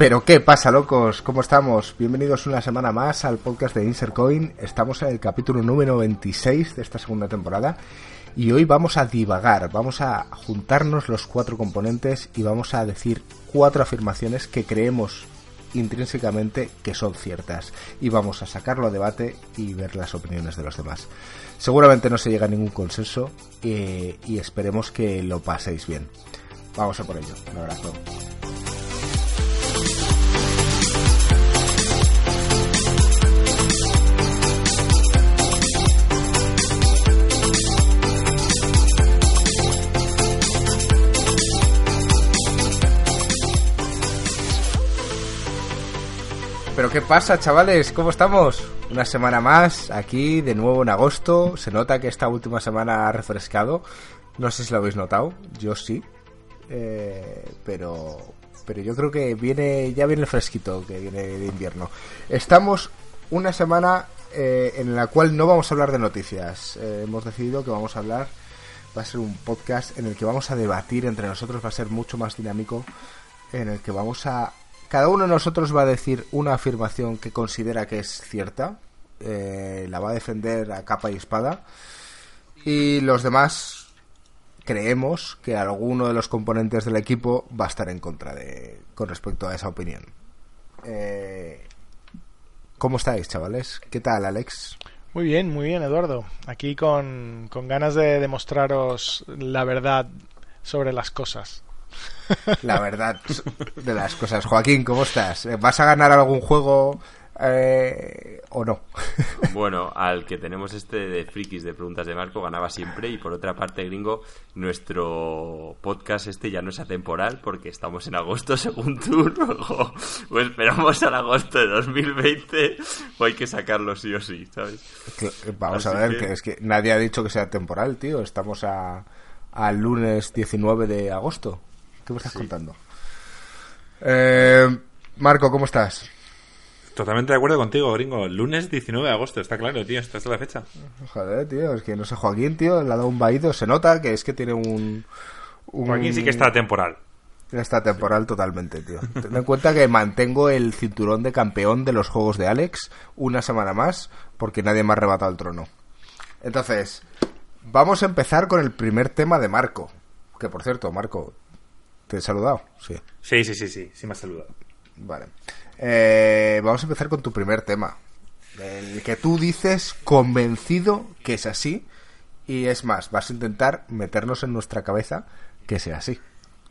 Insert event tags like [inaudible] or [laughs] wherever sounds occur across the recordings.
Pero qué pasa, locos, ¿cómo estamos? Bienvenidos una semana más al podcast de Insercoin. Estamos en el capítulo número 26 de esta segunda temporada y hoy vamos a divagar, vamos a juntarnos los cuatro componentes y vamos a decir cuatro afirmaciones que creemos intrínsecamente que son ciertas y vamos a sacarlo a debate y ver las opiniones de los demás. Seguramente no se llega a ningún consenso eh, y esperemos que lo paséis bien. Vamos a por ello. Un abrazo. Pero ¿qué pasa, chavales? ¿Cómo estamos? Una semana más, aquí de nuevo en agosto. Se nota que esta última semana ha refrescado. No sé si lo habéis notado, yo sí. Eh, pero, pero yo creo que viene ya viene el fresquito que viene de invierno. Estamos una semana eh, en la cual no vamos a hablar de noticias. Eh, hemos decidido que vamos a hablar, va a ser un podcast en el que vamos a debatir entre nosotros, va a ser mucho más dinámico, en el que vamos a cada uno de nosotros va a decir una afirmación que considera que es cierta, eh, la va a defender a capa y espada, y los demás creemos que alguno de los componentes del equipo va a estar en contra de con respecto a esa opinión. Eh, ¿Cómo estáis, chavales? ¿Qué tal, Alex? Muy bien, muy bien, Eduardo. Aquí con, con ganas de demostraros la verdad sobre las cosas. La verdad de las cosas. Joaquín, ¿cómo estás? ¿Vas a ganar algún juego eh, o no? Bueno, al que tenemos este de frikis de preguntas de Marco ganaba siempre y por otra parte, gringo, nuestro podcast este ya no es atemporal porque estamos en agosto [laughs] según tú, o pues esperamos al agosto de 2020 o hay que sacarlo sí o sí, ¿sabes? Vamos a ver, que... es que nadie ha dicho que sea temporal, tío. Estamos a, al lunes 19 de agosto. ¿Qué me estás contando? Eh, Marco, ¿cómo estás? Totalmente de acuerdo contigo, gringo. Lunes 19 de agosto, está claro, tío. Esta es la fecha. Joder, tío. Es que no sé, Joaquín, tío, le ha dado un vaído. Se nota que es que tiene un... un... Joaquín sí que está temporal. Está temporal totalmente, tío. Ten en cuenta que mantengo el cinturón de campeón de los juegos de Alex una semana más porque nadie me ha arrebatado el trono. Entonces, vamos a empezar con el primer tema de Marco. Que por cierto, Marco, ¿te he saludado? Sí. Sí, sí, sí, sí, sí me has saludado. Vale. Eh, vamos a empezar con tu primer tema. El que tú dices convencido que es así. Y es más, vas a intentar meternos en nuestra cabeza que sea así.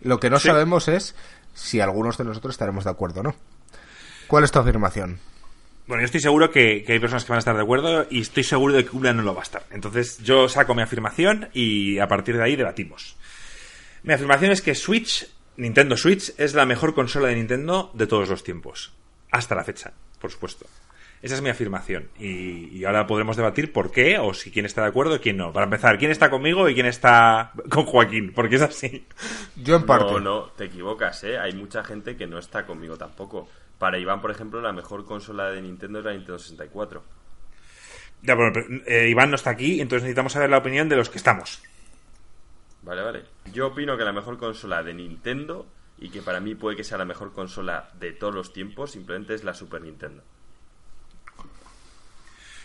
Lo que no Sí. sabemos es si algunos de nosotros estaremos de acuerdo o no. ¿Cuál es tu afirmación? Bueno, yo estoy seguro que, que hay personas que van a estar de acuerdo y estoy seguro de que una no lo va a estar. Entonces yo saco mi afirmación y a partir de ahí debatimos. Mi afirmación es que Switch, Nintendo Switch, es la mejor consola de Nintendo de todos los tiempos. Hasta la fecha, por supuesto. Esa es mi afirmación. Y, y ahora podremos debatir por qué, o si quién está de acuerdo y quién no. Para empezar, quién está conmigo y quién está con Joaquín, porque es así. Yo en parte. No, no, te equivocas, ¿eh? Hay mucha gente que no está conmigo tampoco. Para Iván, por ejemplo, la mejor consola de Nintendo es la Nintendo 64. Ya, bueno, pero, eh, Iván no está aquí, entonces necesitamos saber la opinión de los que estamos. Vale, vale. Yo opino que la mejor consola de Nintendo y que para mí puede que sea la mejor consola de todos los tiempos, simplemente es la Super Nintendo.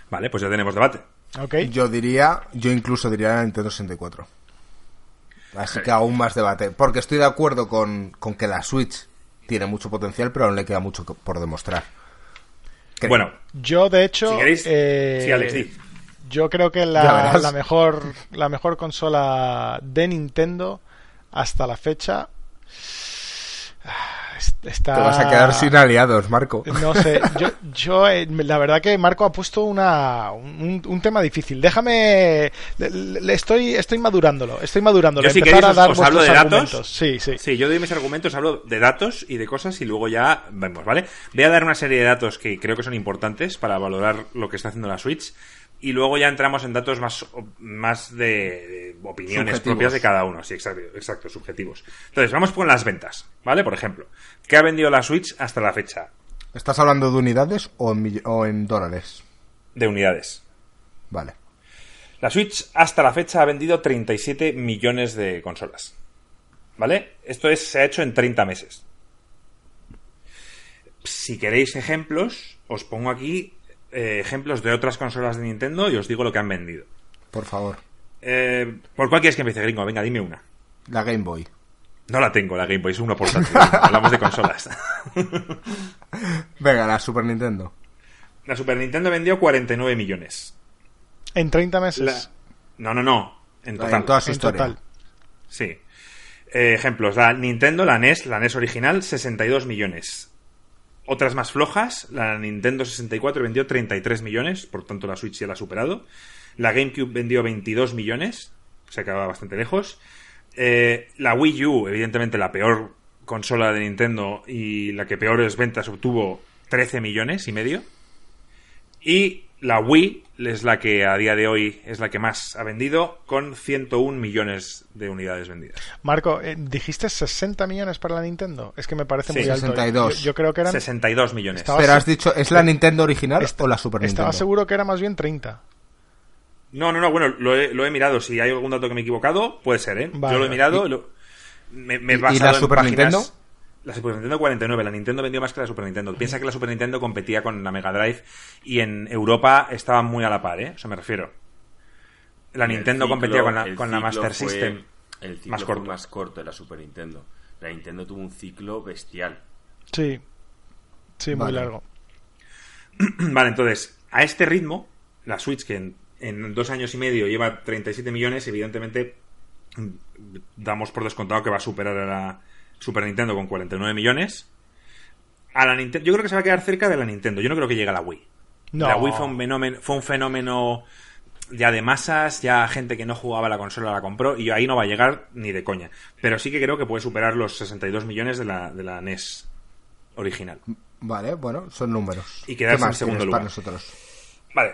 Vale, pues ya tenemos debate. Ok. Yo diría, yo incluso diría la Nintendo 64. Así que aún más debate. Porque estoy de acuerdo con, con que la Switch tiene mucho potencial, pero aún le queda mucho por demostrar. Creo. Bueno, Yo, de hecho, Si queréis- eh, sí, Alex, di. Yo creo que la, la mejor la mejor consola de Nintendo hasta la fecha ah, está te vas a quedar sin aliados, Marco. no sé, yo, yo eh, la verdad que Marco ha puesto una, un, un tema difícil. Déjame, le, le estoy, estoy madurándolo, estoy madurándolo. Yo, si queréis, a dar os hablo vuestros de datos. argumentos. Sí, sí. Sí, yo doy mis argumentos, hablo de datos y de cosas y luego ya vemos, ¿vale? Voy a dar una serie de datos que creo que son importantes para valorar lo que está haciendo la Switch y luego ya entramos en datos más, más de, de opiniones Subjetivos. propias de cada uno, sí, exacto, exacto, subjetivos. Entonces, vamos con las ventas, ¿vale? Por ejemplo, ¿qué ha vendido la Switch hasta la fecha? ¿Estás hablando de unidades o en, o en dólares? De unidades. Vale. La Switch hasta la fecha ha vendido 37 millones de consolas. ¿Vale? Esto es, se ha hecho en 30 meses. si queréis ejemplos, os pongo aquí eh, ejemplos de otras consolas de Nintendo y os digo lo que han vendido. Por favor. Eh, ¿Por cuál quieres que empiece, gringo? Venga, dime una. La Game Boy. No la tengo, la Game Boy, es una portátil. [laughs] Hablamos de consolas. [laughs] Venga, la Super Nintendo. La Super Nintendo vendió 49 millones. En 30 meses. La- No, no, no. En total. En toda su en historia. total. Sí. Eh, ejemplos, la Nintendo, la NES, la NES original, 62 millones. Otras más flojas, la Nintendo 64 vendió 33 millones, por tanto la Switch ya la ha superado. La GameCube vendió 22 millones, se quedaba bastante lejos. Eh, la Wii U, evidentemente la peor consola de Nintendo y la que peores ventas obtuvo 13 millones y medio. Y la Wii es la que a día de hoy es la que más ha vendido, con 101 millones de unidades vendidas. Marco, eh, dijiste 60 millones para la Nintendo. Es que me parece Sí, muy alto. 62. Yo, yo creo que eran. 62 millones. Estaba- Pero has dicho, ¿es la Nintendo original o la Super Nintendo? Estaba seguro que era más bien 30. No, no, no, bueno, lo he, lo he mirado. Si hay algún dato que me he equivocado, puede ser, ¿eh? Vale. Yo lo he mirado. lo- me, me he ¿Y- la en Super páginas- Nintendo? La Super Nintendo 49. La Nintendo vendió más que la Super Nintendo. Piensa que la Super Nintendo competía con la Mega Drive y en Europa estaban muy a la par, ¿eh? Eso me refiero. La Nintendo ciclo- competía con la, con la Master fue- System. El ciclo más fue corto. más corto de la Super Nintendo. La Nintendo tuvo un ciclo bestial. Sí. Sí, muy largo. [clears throat] Vale, entonces, a este ritmo, la Switch, que en, en dos años y medio lleva 37 millones, evidentemente damos por descontado que va a superar a la Super Nintendo con 49 millones. A la Nintendo, yo creo que se va a quedar cerca de la Nintendo. Yo no creo que llegue a la Wii. No. La Wii fue un fenómeno, fue un fenómeno ya de masas, ya gente que no jugaba la consola la compró y ahí no va a llegar ni de coña. Pero sí que creo que puede superar los 62 millones de la, de la NES original. Vale, bueno, son números. Y quedarse ¿Qué en más segundo lugar. para nosotros? Vale.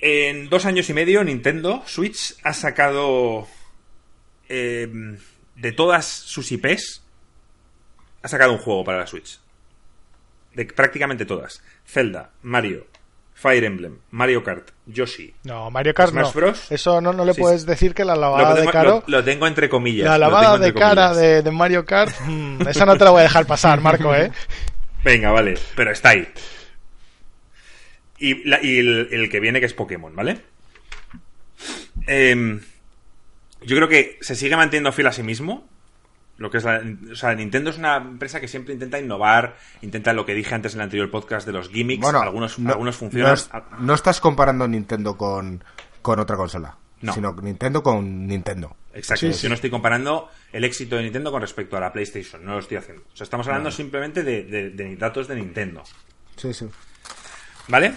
En dos años y medio, Nintendo Switch ha sacado eh, de todas sus IPs, ha sacado un juego para la Switch. De prácticamente todas. Zelda, Mario, Fire Emblem, Mario Kart, Yoshi. No, Mario Kart Smash no. Bros. Eso no, no le Sí, puedes decir que la lavada de caro. lo- lo tengo entre comillas. La lavada de cara de, de Mario Kart, [laughs] mm, esa no te la voy a dejar pasar, Marco, ¿eh? Venga, vale, pero está ahí. Y, la- y el, el que viene que es Pokémon, ¿vale? Em, yo creo que se sigue manteniendo fiel a sí mismo. Lo que es la, o sea, Nintendo es una empresa que siempre intenta innovar, intenta lo que dije antes en el anterior podcast de los gimmicks, Bueno, algunos, no- algunos funcionan. No, es- no estás comparando Nintendo con, con otra consola. No. Sino Nintendo con Nintendo. Exacto. Sí, Yo sí. no estoy comparando el éxito de Nintendo con respecto a la PlayStation. No lo estoy haciendo. O sea, estamos hablando simplemente de, de- de datos de Nintendo. Sí, sí. ¿Vale?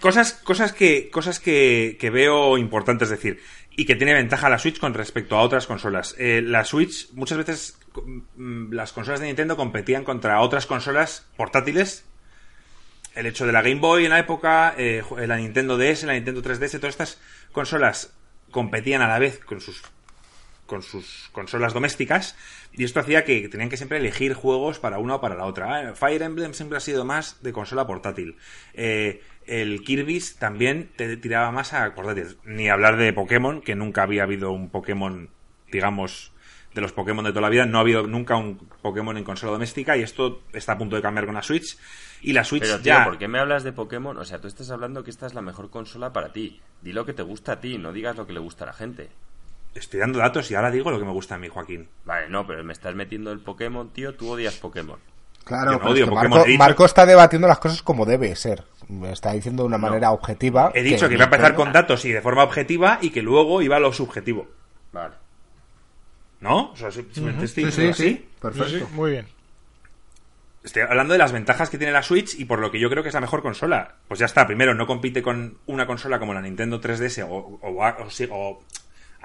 Cosas, cosas que, cosas que, que veo importantes decir. Y que tiene ventaja la Switch con respecto a otras consolas. Eh, la Switch, muchas veces, mm, las consolas de Nintendo competían contra otras consolas portátiles. El hecho de la Game Boy en la época, eh, la Nintendo DS, la Nintendo 3DS, todas estas consolas competían a la vez con sus con sus consolas domésticas y esto hacía que tenían que siempre elegir juegos para una o para la otra. Ah, Fire Emblem siempre ha sido más de consola portátil. Eh, el Kirby's también te tiraba más a portátil. Ni hablar de Pokémon, que nunca había habido un Pokémon, digamos, de los Pokémon de toda la vida. No ha habido nunca un Pokémon en consola doméstica y esto está a punto de cambiar con la Switch. Y la Switch Pero, tío, ya... ¿por qué me hablas de Pokémon? O sea, tú estás hablando que esta es la mejor consola para ti. Di lo que te gusta a ti, no digas lo que le gusta a la gente. Estoy dando datos y ahora digo lo que me gusta a mí, Joaquín. Vale, no, pero me estás metiendo el Pokémon, tío. Tú odias Pokémon. Claro, no pero odio es que Pokémon, Marco, está debatiendo las cosas como debe ser. Me Está diciendo de una manera objetiva. He dicho que iba a empezar con datos y de forma objetiva y que luego iba a lo subjetivo. Vale. ¿No? O sea, si- si me estoy Sí, diciendo sí, sí. así, Perfecto. Sí, sí, muy bien. Estoy hablando de las ventajas que tiene la Switch y por lo que yo creo que es la mejor consola. Pues ya está, primero, no compite con una consola como la Nintendo 3DS o, o- o sí, o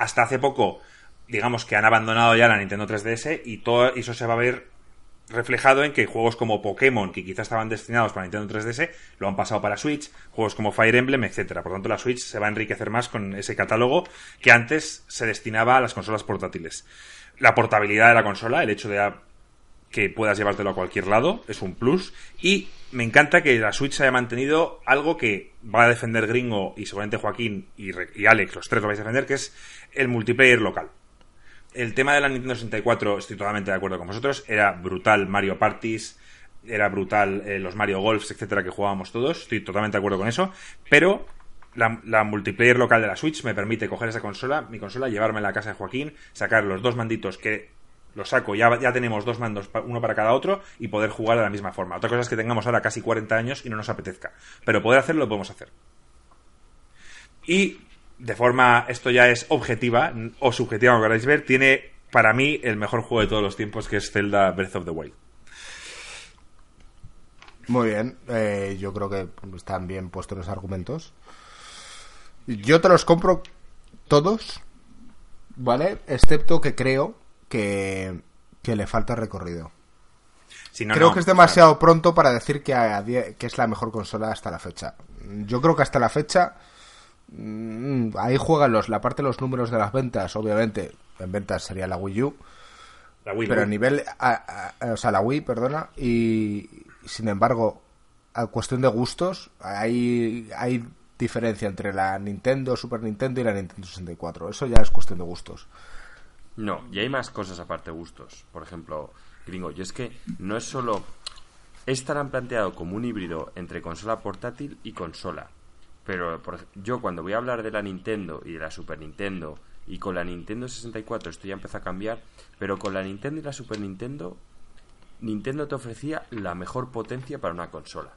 hasta hace poco, digamos que han abandonado ya la Nintendo 3DS y todo eso se va a ver reflejado en que juegos como Pokémon, que quizás estaban destinados para Nintendo 3DS, lo han pasado para Switch, juegos como Fire Emblem, etcétera. Por tanto, la Switch se va a enriquecer más con ese catálogo que antes se destinaba a las consolas portátiles. La portabilidad de la consola, el hecho de que puedas llevártelo a cualquier lado, es un plus. Y me encanta que la Switch haya mantenido algo que va a defender Gringo y seguramente Joaquín y, Alex, los tres lo vais a defender, que es el multiplayer local. El tema de la Nintendo 64, estoy totalmente de acuerdo con vosotros, era brutal Mario Parties, era brutal eh, los Mario Golfs, etcétera, que jugábamos todos. Estoy totalmente de acuerdo con eso. Pero la, la, multiplayer local de la Switch me permite coger esa consola, mi consola, llevarme a la casa de Joaquín, sacar los dos manditos que los saco, ya, ya tenemos dos mandos, uno para cada otro, y poder jugar de la misma forma. Otra cosa es que tengamos ahora casi 40 años y no nos apetezca. Pero poder hacerlo lo podemos hacer. Y de forma, esto ya es objetiva o subjetiva, como queráis ver, tiene para mí el mejor juego de todos los tiempos, que es Zelda Breath of the Wild. Muy bien, eh, yo creo que están bien puestos los argumentos. Yo te los compro todos, ¿vale? Excepto que creo que, que le falta recorrido. Si no, creo no, que es demasiado pronto para decir que, a que es la mejor consola hasta la fecha. Yo creo que hasta la fecha mm, ahí juegan los, la parte de los números de las ventas, obviamente. En ventas sería la Wii U, La Wii pero a nivel, a- a- o sea, la Wii, perdona, y sin embargo, a cuestión de gustos, hay, hay diferencia entre la Nintendo, Super Nintendo y la Nintendo 64. Eso ya es cuestión de gustos. No, y hay más cosas aparte de gustos. Por ejemplo, gringo, yo es que no es solo. Estarán planteado como un híbrido entre consola portátil y consola. Pero por yo cuando voy a hablar de la Nintendo y de la Super Nintendo y con la Nintendo 64 esto ya empezó a cambiar, pero con la Nintendo y la Super Nintendo Nintendo te ofrecía la mejor potencia para una consola.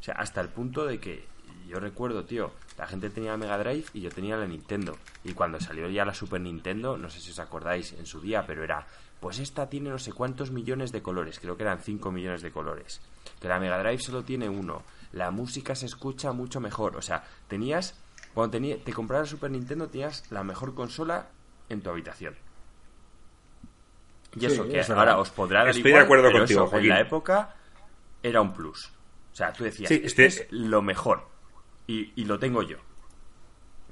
O sea, hasta el punto de que yo recuerdo, tío, la gente tenía la Mega Drive y yo tenía la Nintendo. Y cuando salió ya la Super Nintendo, no sé si os acordáis en su día, pero era, pues esta tiene no sé cuántos millones de colores, creo que eran 5 millones de colores. Que la Mega Drive solo tiene uno. La música se escucha mucho mejor. O sea, tenías, cuando tenía, te comprabas la Super Nintendo, tenías la mejor consola en tu habitación. Y Sí, eso, que verdad. ahora os podrá dar Estoy de acuerdo pero contigo, eso, en la época era un plus. O sea, tú decías, Sí, este es lo mejor. Y, y lo tengo yo.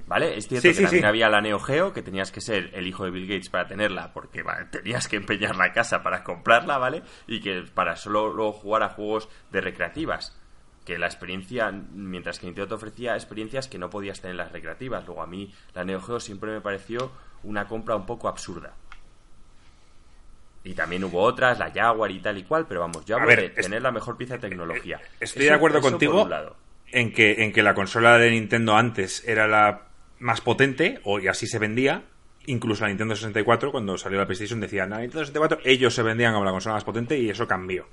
¿Vale? Es cierto Sí, que sí, también sí. había la Neo Geo, que tenías que ser el hijo de Bill Gates para tenerla, porque vale, [laughs] tenías que empeñar la casa para comprarla, ¿vale? Y que para solo luego jugar a juegos de recreativas. Que la experiencia, mientras que Nintendo te ofrecía experiencias que no podías tener en las recreativas. Luego a mí la Neo Geo siempre me pareció una compra un poco absurda. Y también hubo otras, la Jaguar y tal y cual, pero vamos, yo A hablo ver, de es- tener la mejor pieza de tecnología. Estoy Eso- de acuerdo por contigo un lado. En que, en que la consola de Nintendo antes era la más potente, o y así se vendía. Incluso la Nintendo 64, cuando salió la PlayStation, decían, la Nintendo 64, ellos se vendían como la consola más potente y eso cambió.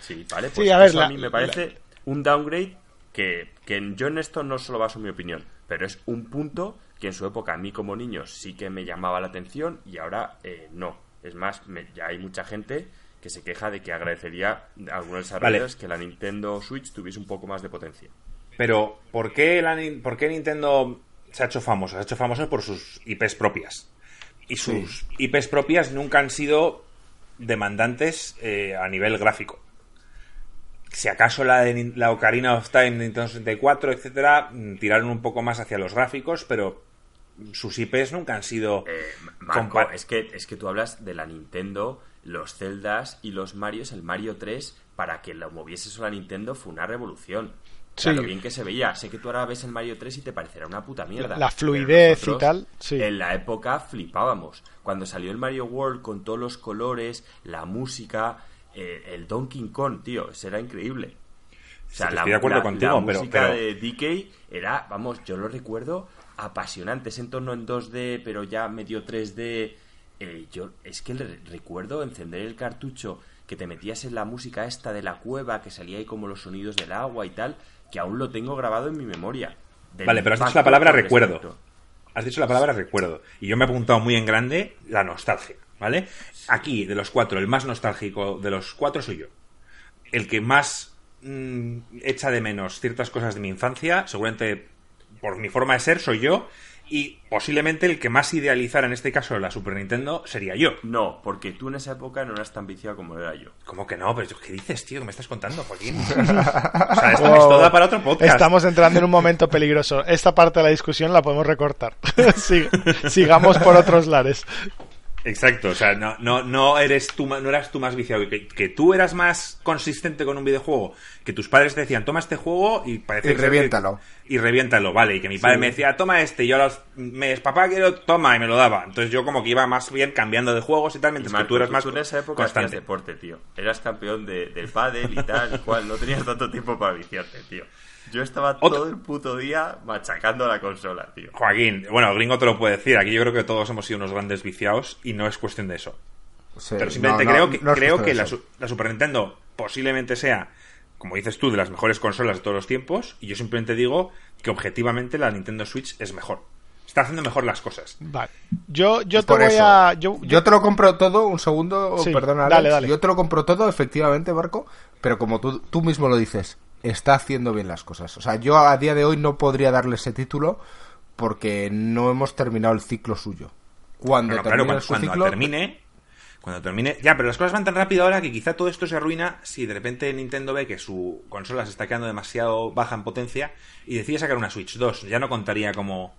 Sí, vale, Sí, pues a ver, eso la- a mí me parece un downgrade que, que yo en esto no solo baso mi opinión, pero es un punto que en su época a mí como niño sí que me llamaba la atención y ahora eh, no. Es más, me- ya hay mucha gente que se queja de que agradecería a algunos desarrolladores que la Nintendo Switch tuviese un poco más de potencia. Pero, ¿por qué, la, Nin- por qué Nintendo se ha hecho famoso? Se ha hecho famoso por sus IPs propias. Y sus IPs propias nunca han sido demandantes eh, a nivel gráfico. Si acaso la de la Ocarina of Time, Nintendo 64, etcétera, mm, tiraron un poco más hacia los gráficos, pero sus IPs nunca han sido. Eh, Marco, es que, es que tú hablas de la Nintendo, los Zeldas y los Marios, el Mario 3, para que lo moviese solo la Nintendo fue una revolución. O sea, Sí. lo bien que se veía. Sé que tú ahora ves el Mario 3 y te parecerá una puta mierda. La fluidez y nosotros, tal, sí. En la época flipábamos. Cuando salió el Mario World con todos los colores, la música, eh, el Donkey Kong, tío, eso era increíble. O sea, Sí, la, estoy de acuerdo la- contigo, la pero- música pero- de DK era, vamos, yo lo recuerdo apasionante. Ese entorno en 2D, pero ya medio 3D. Eh, yo es que recuerdo encender el cartucho que te metías en la música esta de la cueva, que salía ahí como los sonidos del agua y tal, que aún lo tengo grabado en mi memoria. Vale, pero has dicho la palabra recuerdo. respecto. Has dicho la palabra recuerdo. Y yo me he apuntado muy en grande la nostalgia, ¿vale? Aquí, de los cuatro, el más nostálgico de los cuatro soy yo. El que más mm, echa de menos ciertas cosas de mi infancia, seguramente por mi forma de ser, soy yo. Y posiblemente el que más idealizara en este caso la Super Nintendo sería yo. No, porque tú en esa época no eras tan viciado como era yo. ¿Cómo que no? Pero ¿qué dices, tío? ¿Qué me estás contando, Joaquín? [laughs] o sea, esto es toda para otro podcast. Estamos entrando en un momento peligroso. Esta parte de la discusión la podemos recortar. [laughs] Sig- sigamos por otros lares. Exacto, o sea, no, no, no eres tú, ma- no eras tú más viciado, que, que tú eras más consistente con un videojuego, que tus padres te decían, toma este juego y parece Y que- reviéntalo. y reviéntalo, vale. Y que mi padre me decía, toma este, y yo a los meses, papá quiero, toma, y me lo daba. Entonces yo como que iba más bien cambiando de juegos y tal, mientras que Marco, tú eras más en esa época hacías constante. deporte, tío. Eras campeón de, del pádel y tal y cual. No tenías tanto tiempo para viciarte, tío. Yo estaba Otro- todo el puto día machacando la consola, tío. Joaquín, bueno, gringo te lo puede decir. Aquí yo creo que todos hemos sido unos grandes viciados y no es cuestión de eso. Sí, Pero simplemente no, no, creo que, no es creo justo que la, Super Nintendo posiblemente sea, como dices tú, de las mejores consolas de todos los tiempos. Y yo simplemente digo que objetivamente la Nintendo Switch es mejor. Está haciendo mejor las cosas. Vale. Yo, yo te voy eso, a. Yo, yo te lo compro todo, un segundo, Sí, perdona, dale, dale. Yo te lo compro todo, efectivamente, Marco, pero como tú, tú mismo lo dices, está haciendo bien las cosas. O sea, yo a día de hoy no podría darle ese título porque no hemos terminado el ciclo suyo. Cuando termine claro, cuando, su cuando ciclo, termine. Cuando termine. Ya, pero las cosas van tan rápido ahora que quizá todo esto se arruina si de repente Nintendo ve que su consola se está quedando demasiado baja en potencia y decide sacar una Switch 2. Ya no contaría como,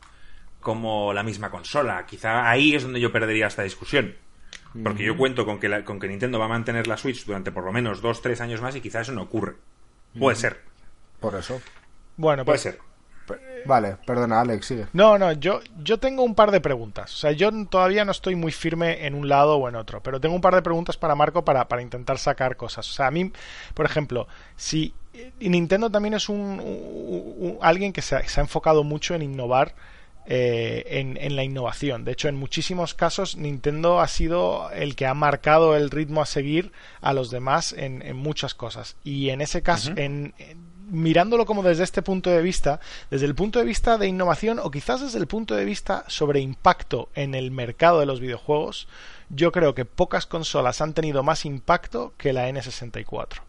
como la misma consola. Quizá ahí es donde yo perdería esta discusión. Porque yo cuento con que, la- con que Nintendo va a mantener la Switch durante por lo menos 2-3 años más y quizá eso no ocurre. Puede ser, Por eso. Bueno, puede pues. ser. Vale, perdona, Alex, sigue. No, no, yo, yo tengo un par de preguntas. O sea, yo todavía no estoy muy firme en un lado o en otro, pero tengo un par de preguntas para Marco para, para intentar sacar cosas. O sea, a mí, por ejemplo, si y Nintendo también es un, un- un- alguien que se ha, se ha enfocado mucho en innovar eh, en, en la innovación. De hecho, en muchísimos casos Nintendo ha sido el que ha marcado el ritmo a seguir a los demás en, en muchas cosas. Y en ese caso, en- mirándolo como desde este punto de vista, desde el punto de vista de innovación o quizás desde el punto de vista sobre impacto en el mercado de los videojuegos, yo creo que pocas consolas han tenido más impacto que la N64.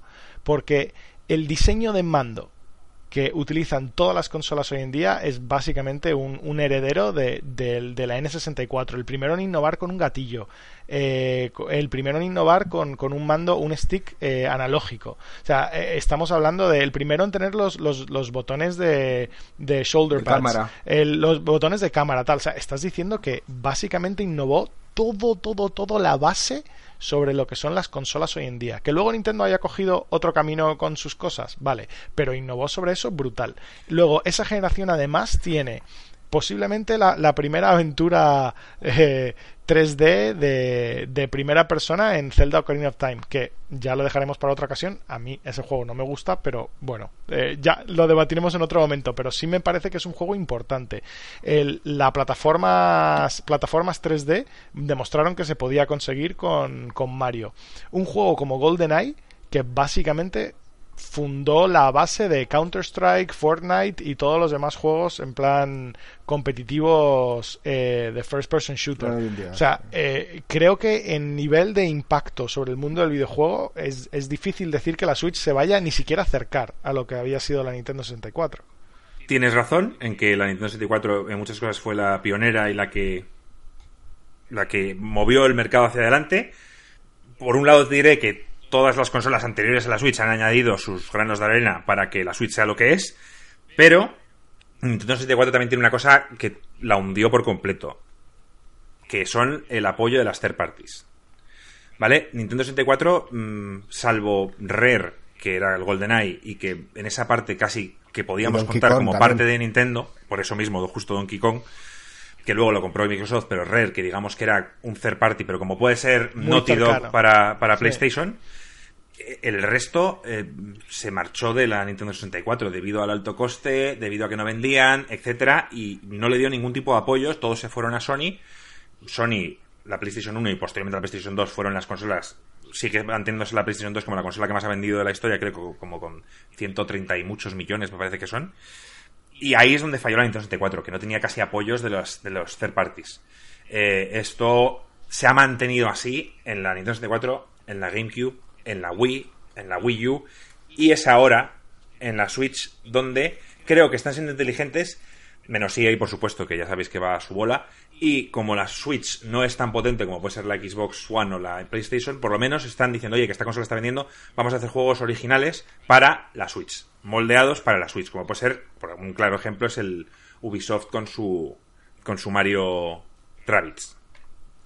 Porque el diseño de mando que utilizan todas las consolas hoy en día es básicamente un, un heredero de, del- de la N64. El primero en innovar con un gatillo. eh, el primero en innovar con, con un mando, un stick eh, analógico. O sea, eh, estamos hablando del primero en tener los, los, los botones de, de shoulder De pads. cámara. el- los botones de cámara, tal. O sea, estás diciendo que básicamente innovó todo, todo, todo la base sobre lo que son las consolas hoy en día. Que luego Nintendo haya cogido otro camino con sus cosas, vale, pero innovó sobre eso brutal. Luego, esa generación además tiene posiblemente la, primera aventura eh, 3D de, de primera persona en Zelda Ocarina of Time, que ya lo dejaremos para otra ocasión. A mí ese juego no me gusta, pero bueno, eh, ya lo debatiremos en otro momento, pero sí me parece que es un juego importante. La plataformas, plataformas 3D demostraron que se podía conseguir con, con Mario. Un juego como GoldenEye, que básicamente fundó la base de Counter-Strike, Fortnite y todos los demás juegos en plan competitivos eh, de first person shooter. O sea, eh, creo que en nivel de impacto sobre el mundo del videojuego es, es difícil decir que la Switch se vaya ni siquiera a acercar a lo que había sido la Nintendo 64. Tienes razón en que la Nintendo 64 en muchas cosas fue la pionera y la que la que movió el mercado hacia adelante. Por un lado te diré que todas las consolas anteriores a la Switch han añadido sus granos de arena para que la Switch sea lo que es, pero Nintendo 64 también tiene una cosa que la hundió por completo, que son el apoyo de las third parties. ¿Vale? Nintendo 64, mm, salvo Rare, que era el GoldenEye, y que en esa parte casi que podíamos Donkey contar Kong como también. parte de Nintendo, por eso mismo, justo Donkey Kong, que luego lo compró Microsoft, pero Rare, que digamos que era un third party, pero como puede ser Muy Naughty Dog para, para Sí. PlayStation, eh, el resto eh, se marchó de la Nintendo 64 debido al alto coste, debido a que no vendían, etcétera, y no le dio ningún tipo de apoyos, todos se fueron a Sony. Sony, la PlayStation 1 y posteriormente la PlayStation 2 fueron las consolas, sigue manteniéndose la PlayStation 2 como la consola que más ha vendido de la historia, creo como con 130 y muchos millones me parece que son. Y ahí es donde falló la Nintendo 64, que no tenía casi apoyos de los, de los third parties. Eh, esto se ha mantenido así en la Nintendo 64, en la GameCube, en la Wii, en la Wii U, y es ahora en la Switch donde creo que están siendo inteligentes, menos EA, por supuesto, que ya sabéis que va a su bola, y como la Switch no es tan potente como puede ser la Xbox One o la PlayStation, por lo menos están diciendo, oye, que esta consola está vendiendo, vamos a hacer juegos originales para la Switch, moldeados para la Switch, como puede ser, por un claro ejemplo, es el Ubisoft con su, con su Mario Rabbids.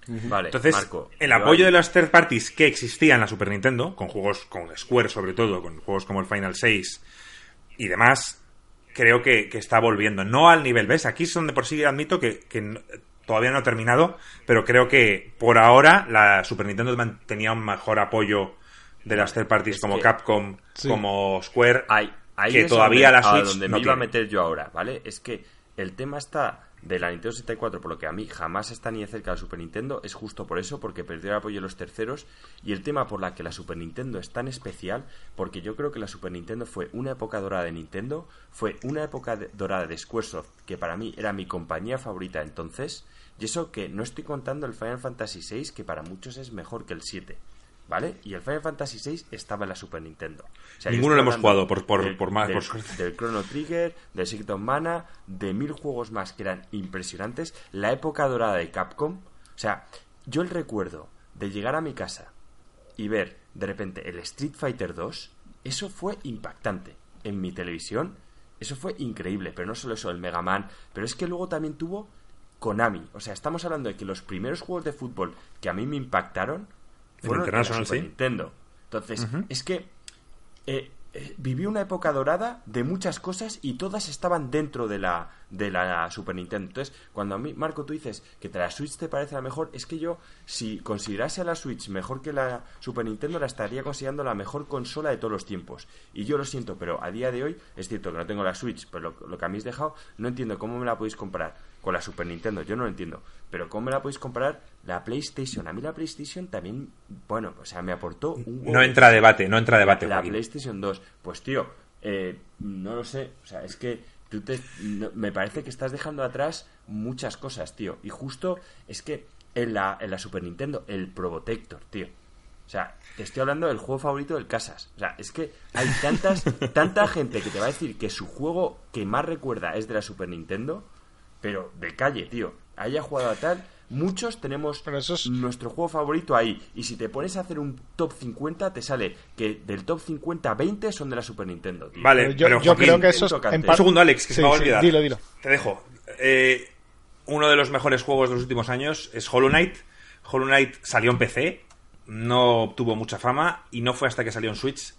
Vale, Entonces, Marco, el yo apoyo ahí- de las third parties que existía en la Super Nintendo, con juegos con Square sobre todo, con juegos como el Final 6 y demás, creo que, está volviendo. No al nivel, ¿ves? Aquí es donde por sí admito que, todavía no ha terminado, pero creo que por ahora la Super Nintendo tenía un mejor apoyo de las third parties como Capcom, como Square, que todavía la Switch donde me iba a meter yo ahora, ¿vale? Es que el tema está de la Nintendo 64, por lo que a mí jamás está ni de cerca de la Super Nintendo, es justo por eso, porque perdió el apoyo de los terceros. Y el tema por la que la Super Nintendo es tan especial, porque yo creo que la Super Nintendo fue una época dorada de Nintendo, fue una época dorada de Squaresoft, que para mí era mi compañía favorita entonces. Y eso que no estoy contando el Final Fantasy VI, que para muchos es mejor que el 7. ¿Vale? Y el Final Fantasy VI estaba en la Super Nintendo. Ninguno lo hemos jugado por, por, más. Del, del, Chrono Trigger, del Secret of Mana, de mil juegos más que eran impresionantes. La época dorada de Capcom. O sea, yo el recuerdo de llegar a mi casa y ver de repente el Street Fighter 2, eso fue impactante. En mi televisión, eso fue increíble. Pero no solo eso, el Mega Man. Pero es que luego también tuvo Konami. O sea, estamos hablando de que los primeros juegos de fútbol que a mí me impactaron fueron en la Super Nintendo. Entonces, es que eh, eh, viví una época dorada de muchas cosas y todas estaban dentro de la, de la Super Nintendo. Entonces, cuando a mí, Marco, tú dices que la Switch te parece la mejor, es que yo, si considerase a la Switch mejor que la Super Nintendo, la estaría considerando la mejor consola de todos los tiempos. Y yo lo siento, pero a día de hoy, es cierto que no tengo la Switch, pero lo, lo que habéis dejado, no entiendo cómo me la podéis comprar con la Super Nintendo. Yo no lo entiendo. Pero ¿cómo me la podéis comparar la PlayStation? A mí la PlayStation también, bueno, o sea, me aportó un... No entra debate, no entra debate. La, PlayStation 2. Pues tío, eh, no lo sé. O sea, es que tú te, me parece que estás dejando atrás muchas cosas, tío. Y justo es que en la, en la Super Nintendo, el Probotector, tío. O sea, te estoy hablando del juego favorito del Casas. O sea, es que hay tantas, tanta gente que te va a decir que su juego que más recuerda es de la Super Nintendo pero de calle, tío. Haya jugado a tal, muchos tenemos nuestro juego favorito ahí. Y si te pones a hacer un top 50, te sale que del top 50, 20 son de la Super Nintendo. Tío. Vale, yo, yo creo que eso es. Un segundo, Alex, que se me va a olvidar. dilo, dilo. Te dejo. Eh, uno de los mejores juegos de los últimos años es Hollow Knight. Hollow Knight salió en PC, no obtuvo mucha fama y no fue hasta que salió en Switch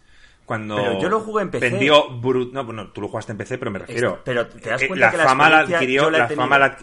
cuando pero yo lo jugué en PC. Vendió No, bueno, tú lo jugaste en PC, pero me refiero. pero te das eh, cuenta la que fama la adquirió. La, fama la,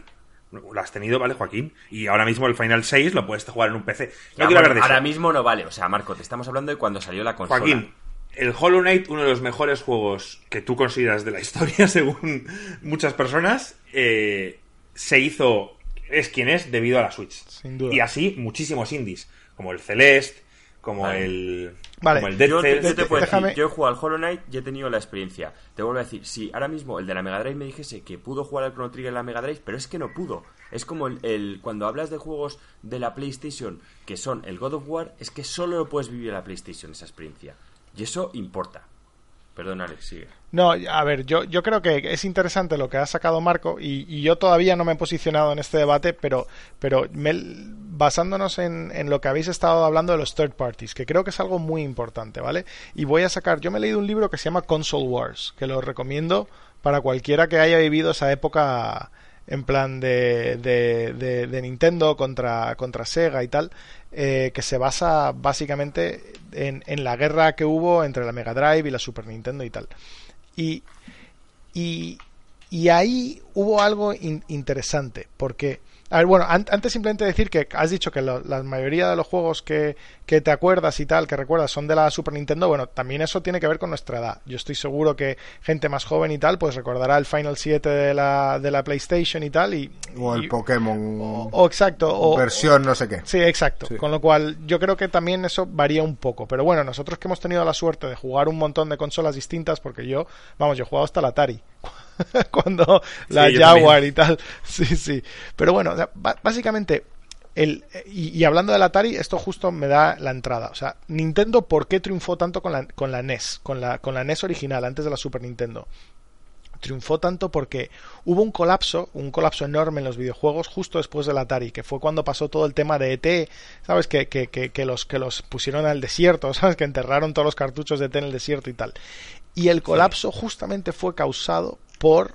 la has tenido, ¿vale, Joaquín? Y ahora mismo el Final 6 lo puedes jugar en un PC. No quiero de Ahora mismo no vale. O sea, Marco, te estamos hablando de cuando salió la consola. Joaquín, el Hollow Knight, uno de los mejores juegos que tú consideras de la [laughs] historia, según muchas personas, eh, se hizo. Es quien es debido a la Switch. Sin duda. Y así muchísimos indies, como el Celeste, como el Vale. Como el Dead yo, te, puedo decir, yo he jugado al Hollow Knight y he tenido la experiencia. Te vuelvo a decir, si ahora mismo el de la Mega Drive me dijese que pudo jugar al Chrono Trigger en la Mega Drive, pero es que no pudo. Es como el, cuando hablas de juegos de la PlayStation que son el God of War, es que solo lo puedes vivir en la PlayStation esa experiencia. Y eso importa. Perdón, sigue. No, a ver, yo, yo creo que es interesante lo que ha sacado Marco y, yo todavía no me he posicionado en este debate, pero, pero basándonos en, en, lo que habéis estado hablando de los third parties, que creo que es algo muy importante, ¿vale? Y voy a sacar, yo me he leído un libro que se llama Console Wars, que lo recomiendo para cualquiera que haya vivido esa época en plan de, de, de, Nintendo contra, contra Sega y tal, eh, que se basa básicamente en, en, la guerra que hubo entre la Mega Drive y la Super Nintendo y tal. Y, y, y ahí hubo algo interesante, porque a ver, bueno, antes simplemente decir que has dicho que la mayoría de los juegos que, que, te acuerdas y tal, que recuerdas, son de la Super Nintendo. Bueno, también eso tiene que ver con nuestra edad. Yo estoy seguro que gente más joven y tal, pues recordará el Final 7 de la, de la PlayStation y tal. Y, o el Pokémon. O, exacto. O, versión no sé qué. Sí, exacto. Con lo cual, yo creo que también eso varía un poco. Pero bueno, nosotros que hemos tenido la suerte de jugar un montón de consolas distintas, porque yo, vamos, yo he jugado hasta la Atari. [laughs] cuando la Jaguar y tal. [laughs] Sí, sí. Pero bueno, básicamente, el, y, hablando del Atari, esto justo me da la entrada. O sea, Nintendo, ¿por qué triunfó tanto con la, con la NES? Con la, con la NES original, antes de la Super Nintendo triunfó tanto porque hubo un colapso, un colapso enorme en los videojuegos justo después del Atari, que fue cuando pasó todo el tema de ET, ¿sabes? Que, que, que, que los, que los pusieron al desierto, [laughs] ¿sabes? Que enterraron todos los cartuchos de ET en el desierto y tal. Y el colapso justamente fue causado por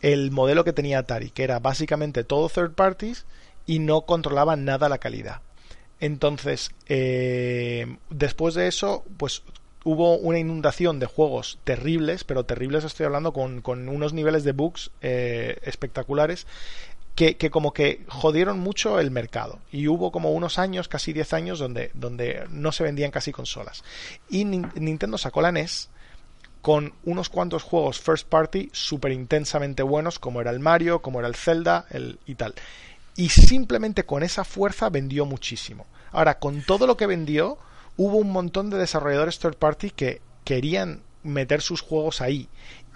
el modelo que tenía Atari, que era básicamente todo third parties y no controlaba nada la calidad. Entonces, eh, después de eso, pues hubo una inundación de juegos terribles, pero terribles estoy hablando con, con unos niveles de bugs eh, espectaculares. Que, que, como que jodieron mucho el mercado. Y hubo como unos años, casi 10 años, donde, donde no se vendían casi consolas. Y Nintendo sacó la NES con unos cuantos juegos first party súper intensamente buenos, como era el Mario, como era el Zelda el, y tal. Y simplemente con esa fuerza vendió muchísimo. Ahora, con todo lo que vendió, hubo un montón de desarrolladores third party que querían meter sus juegos ahí.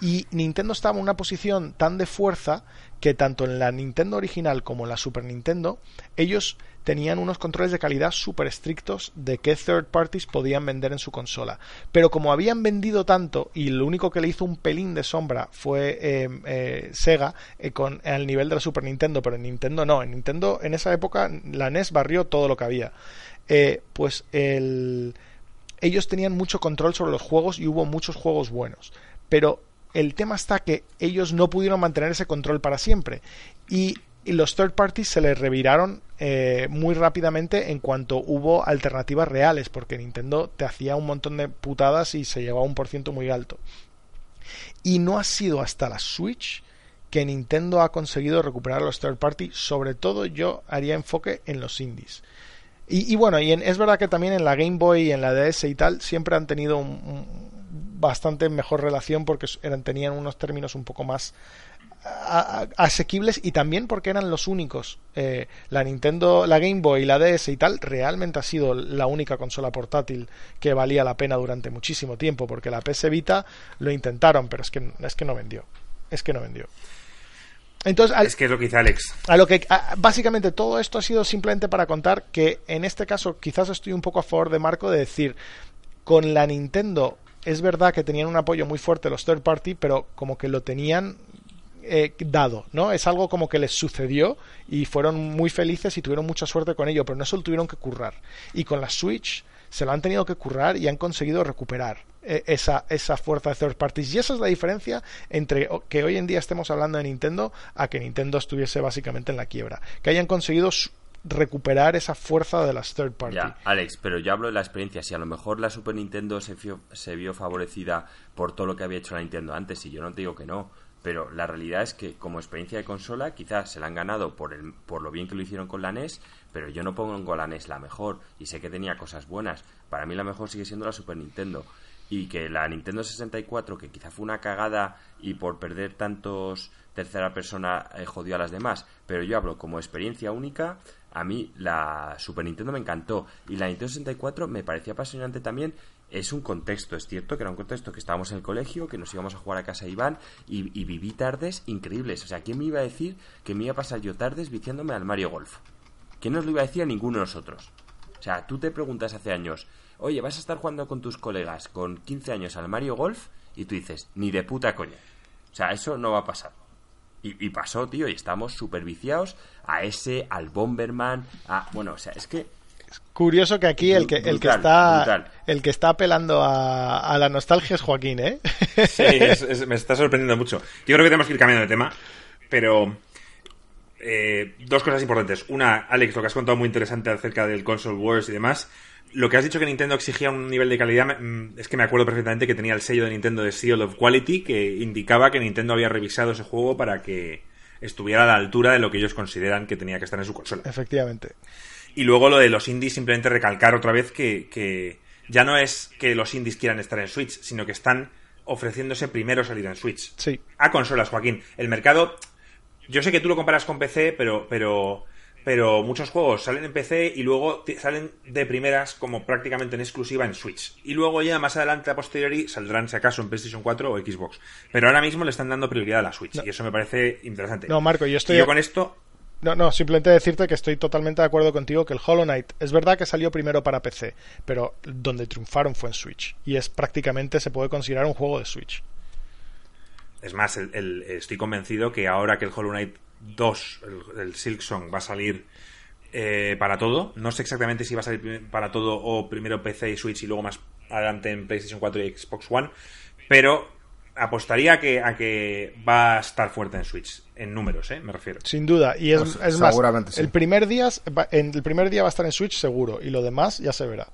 Y Nintendo estaba en una posición tan de fuerza que tanto en la Nintendo original como en la Super Nintendo, ellos tenían unos controles de calidad súper estrictos de qué third parties podían vender en su consola. Pero como habían vendido tanto y lo único que le hizo un pelín de sombra fue eh, eh, Sega eh, con, al nivel de la Super Nintendo, pero en Nintendo no. En Nintendo en esa época la NES barrió todo lo que había. pues el ellos tenían mucho control sobre los juegos y hubo muchos juegos buenos. Pero el tema está que ellos no pudieron mantener ese control para siempre. Y, los third parties se les reviraron eh, muy rápidamente en cuanto hubo alternativas reales, porque Nintendo te hacía un montón de putadas y se llevaba un por ciento muy alto. Y no ha sido hasta la Switch que Nintendo ha conseguido recuperar los third parties. Sobre todo yo haría enfoque en los indies. Y, bueno, y es verdad que también en la Game Boy y en la DS y tal siempre han tenido un, bastante mejor relación porque eran, tenían unos términos un poco más asequibles y también porque eran los únicos. Eh, la Nintendo, la Game Boy y la DS y tal realmente ha sido la única consola portátil que valía la pena durante muchísimo tiempo porque la PS Vita lo intentaron, pero es que, es que no vendió. Es que no vendió. Entonces, es que es lo que dice Alex. A lo que básicamente todo esto ha sido simplemente para contar que en este caso quizás estoy un poco a favor de Marco de decir con la Nintendo es verdad que tenían un apoyo muy fuerte los third party, pero como que lo tenían eh, dado, ¿no? Es algo como que les sucedió y fueron muy felices y tuvieron mucha suerte con ello, pero no se lo tuvieron que currar. Y con la Switch se lo han tenido que currar y han conseguido recuperar eh, esa, esa fuerza de third parties. Y esa es la diferencia entre que hoy en día estemos hablando de Nintendo a que Nintendo estuviese básicamente en la quiebra. Que hayan conseguido recuperar esa fuerza de las third parties. Ya, Alex, pero yo hablo de la experiencia. Si a lo mejor la Super Nintendo se, se vio favorecida por todo lo que había hecho la Nintendo antes, y yo no te digo que no, pero la realidad es que como experiencia de consola quizás se la han ganado por, el, por lo bien que lo hicieron con la NES, pero yo no pongo la NES la mejor y sé que tenía cosas buenas. Para mí la mejor sigue siendo la Super Nintendo y que la Nintendo 64, que quizá fue una cagada y por perder tantos tercera persona eh, jodió a las demás, pero yo hablo como experiencia única, a mí la Super Nintendo me encantó y la Nintendo 64 me parecía apasionante también es un contexto, es cierto que era un contexto que estábamos en el colegio, que nos íbamos a jugar a casa de Iván y, viví tardes increíbles. O sea, ¿quién me iba a decir que me iba a pasar yo tardes viciándome al Mario Golf? ¿Quién nos lo iba a decir a ninguno de nosotros? O sea, tú te preguntas hace años, oye, vas a estar jugando con tus colegas con 15 años al Mario Golf y tú dices, ni de puta coña. O sea, eso no va a pasar. Y, pasó, tío, y estamos súper viciados a ese, al Bomberman, a... Bueno, o sea, es que Curioso que aquí el que, el que está el que está apelando a, la nostalgia es Joaquín, ¿eh? Sí, me está sorprendiendo mucho. Yo creo que tenemos que ir cambiando de tema, pero eh, dos cosas importantes. Una, Alex, lo que has contado muy interesante acerca del console wars y demás. Lo que has dicho que Nintendo exigía un nivel de calidad, mm, es que me acuerdo perfectamente que tenía el sello de Nintendo de Seal of Quality que indicaba que Nintendo había revisado ese juego para que estuviera a la altura de lo que ellos consideran que tenía que estar en su consola. Efectivamente. Y luego lo de los indies, simplemente recalcar otra vez que, ya no es que los indies quieran estar en Switch, sino que están ofreciéndose primero salir en Switch. Sí. A consolas, Joaquín. El mercado. Yo sé que tú lo comparas con PC, pero, pero, pero muchos juegos salen en PC y luego salen de primeras como prácticamente en exclusiva en Switch. Y luego ya más adelante a posteriori saldrán si acaso en PlayStation 4 o Xbox. Pero ahora mismo le están dando prioridad a la Switch y eso me parece interesante. No, Marco, yo estoy... yo con esto no, no, simplemente decirte que estoy totalmente de acuerdo contigo que el Hollow Knight es verdad que salió primero para PC, pero donde triunfaron fue en Switch. Y es prácticamente, se puede considerar un juego de Switch. Es más, estoy convencido que ahora que el Hollow Knight 2, el, Silk Song, va a salir eh, para todo, no sé exactamente si va a salir para todo o primero PC y Switch y luego más adelante en PlayStation 4 y Xbox One, pero apostaría a que, a que va a estar fuerte en Switch, en números, ¿eh? me refiero. Sin duda, y es, pues, más, el, primer día, el primer día va a estar en Switch seguro, y lo demás ya se verá.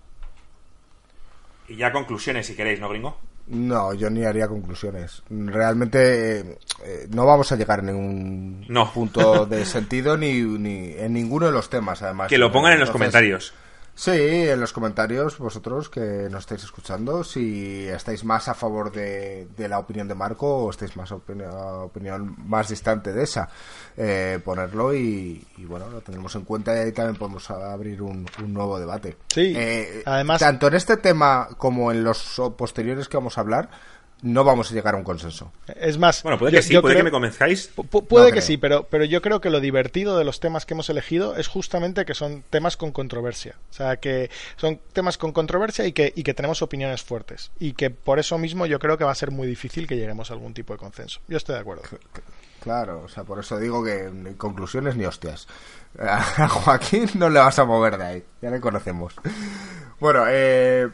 Y ya conclusiones si queréis, ¿no, gringo? No, yo ni haría conclusiones. Realmente eh, eh, no vamos a llegar a ningún No. punto de sentido ni, ni en ninguno de los temas, además. Que lo pongan en los Entonces, comentarios. Sí, en los comentarios, vosotros que nos estáis escuchando, si estáis más a favor de, de la opinión de Marco o estáis más opini- opinión más distante de esa, eh, ponerlo y, y, bueno, lo tendremos en cuenta y ahí también podemos abrir un, un nuevo debate. Sí, Eh, además- Tanto en este tema como en los posteriores que vamos a hablar, no vamos a llegar a un consenso. Es más, Bueno, puede yo- que sí, yo puede creo- que me pu- puede No que creo. sí, pero, pero yo creo que lo divertido de los temas que hemos elegido es justamente que son temas con controversia. O sea, que son temas con controversia y que, y que tenemos opiniones fuertes. Y que por eso mismo yo creo que va a ser muy difícil que lleguemos a algún tipo de consenso. Yo estoy de acuerdo. Claro, o sea, por eso digo que ni conclusiones ni hostias. [laughs] A Joaquín no le vas a mover de ahí, ya le conocemos. Bueno, eh,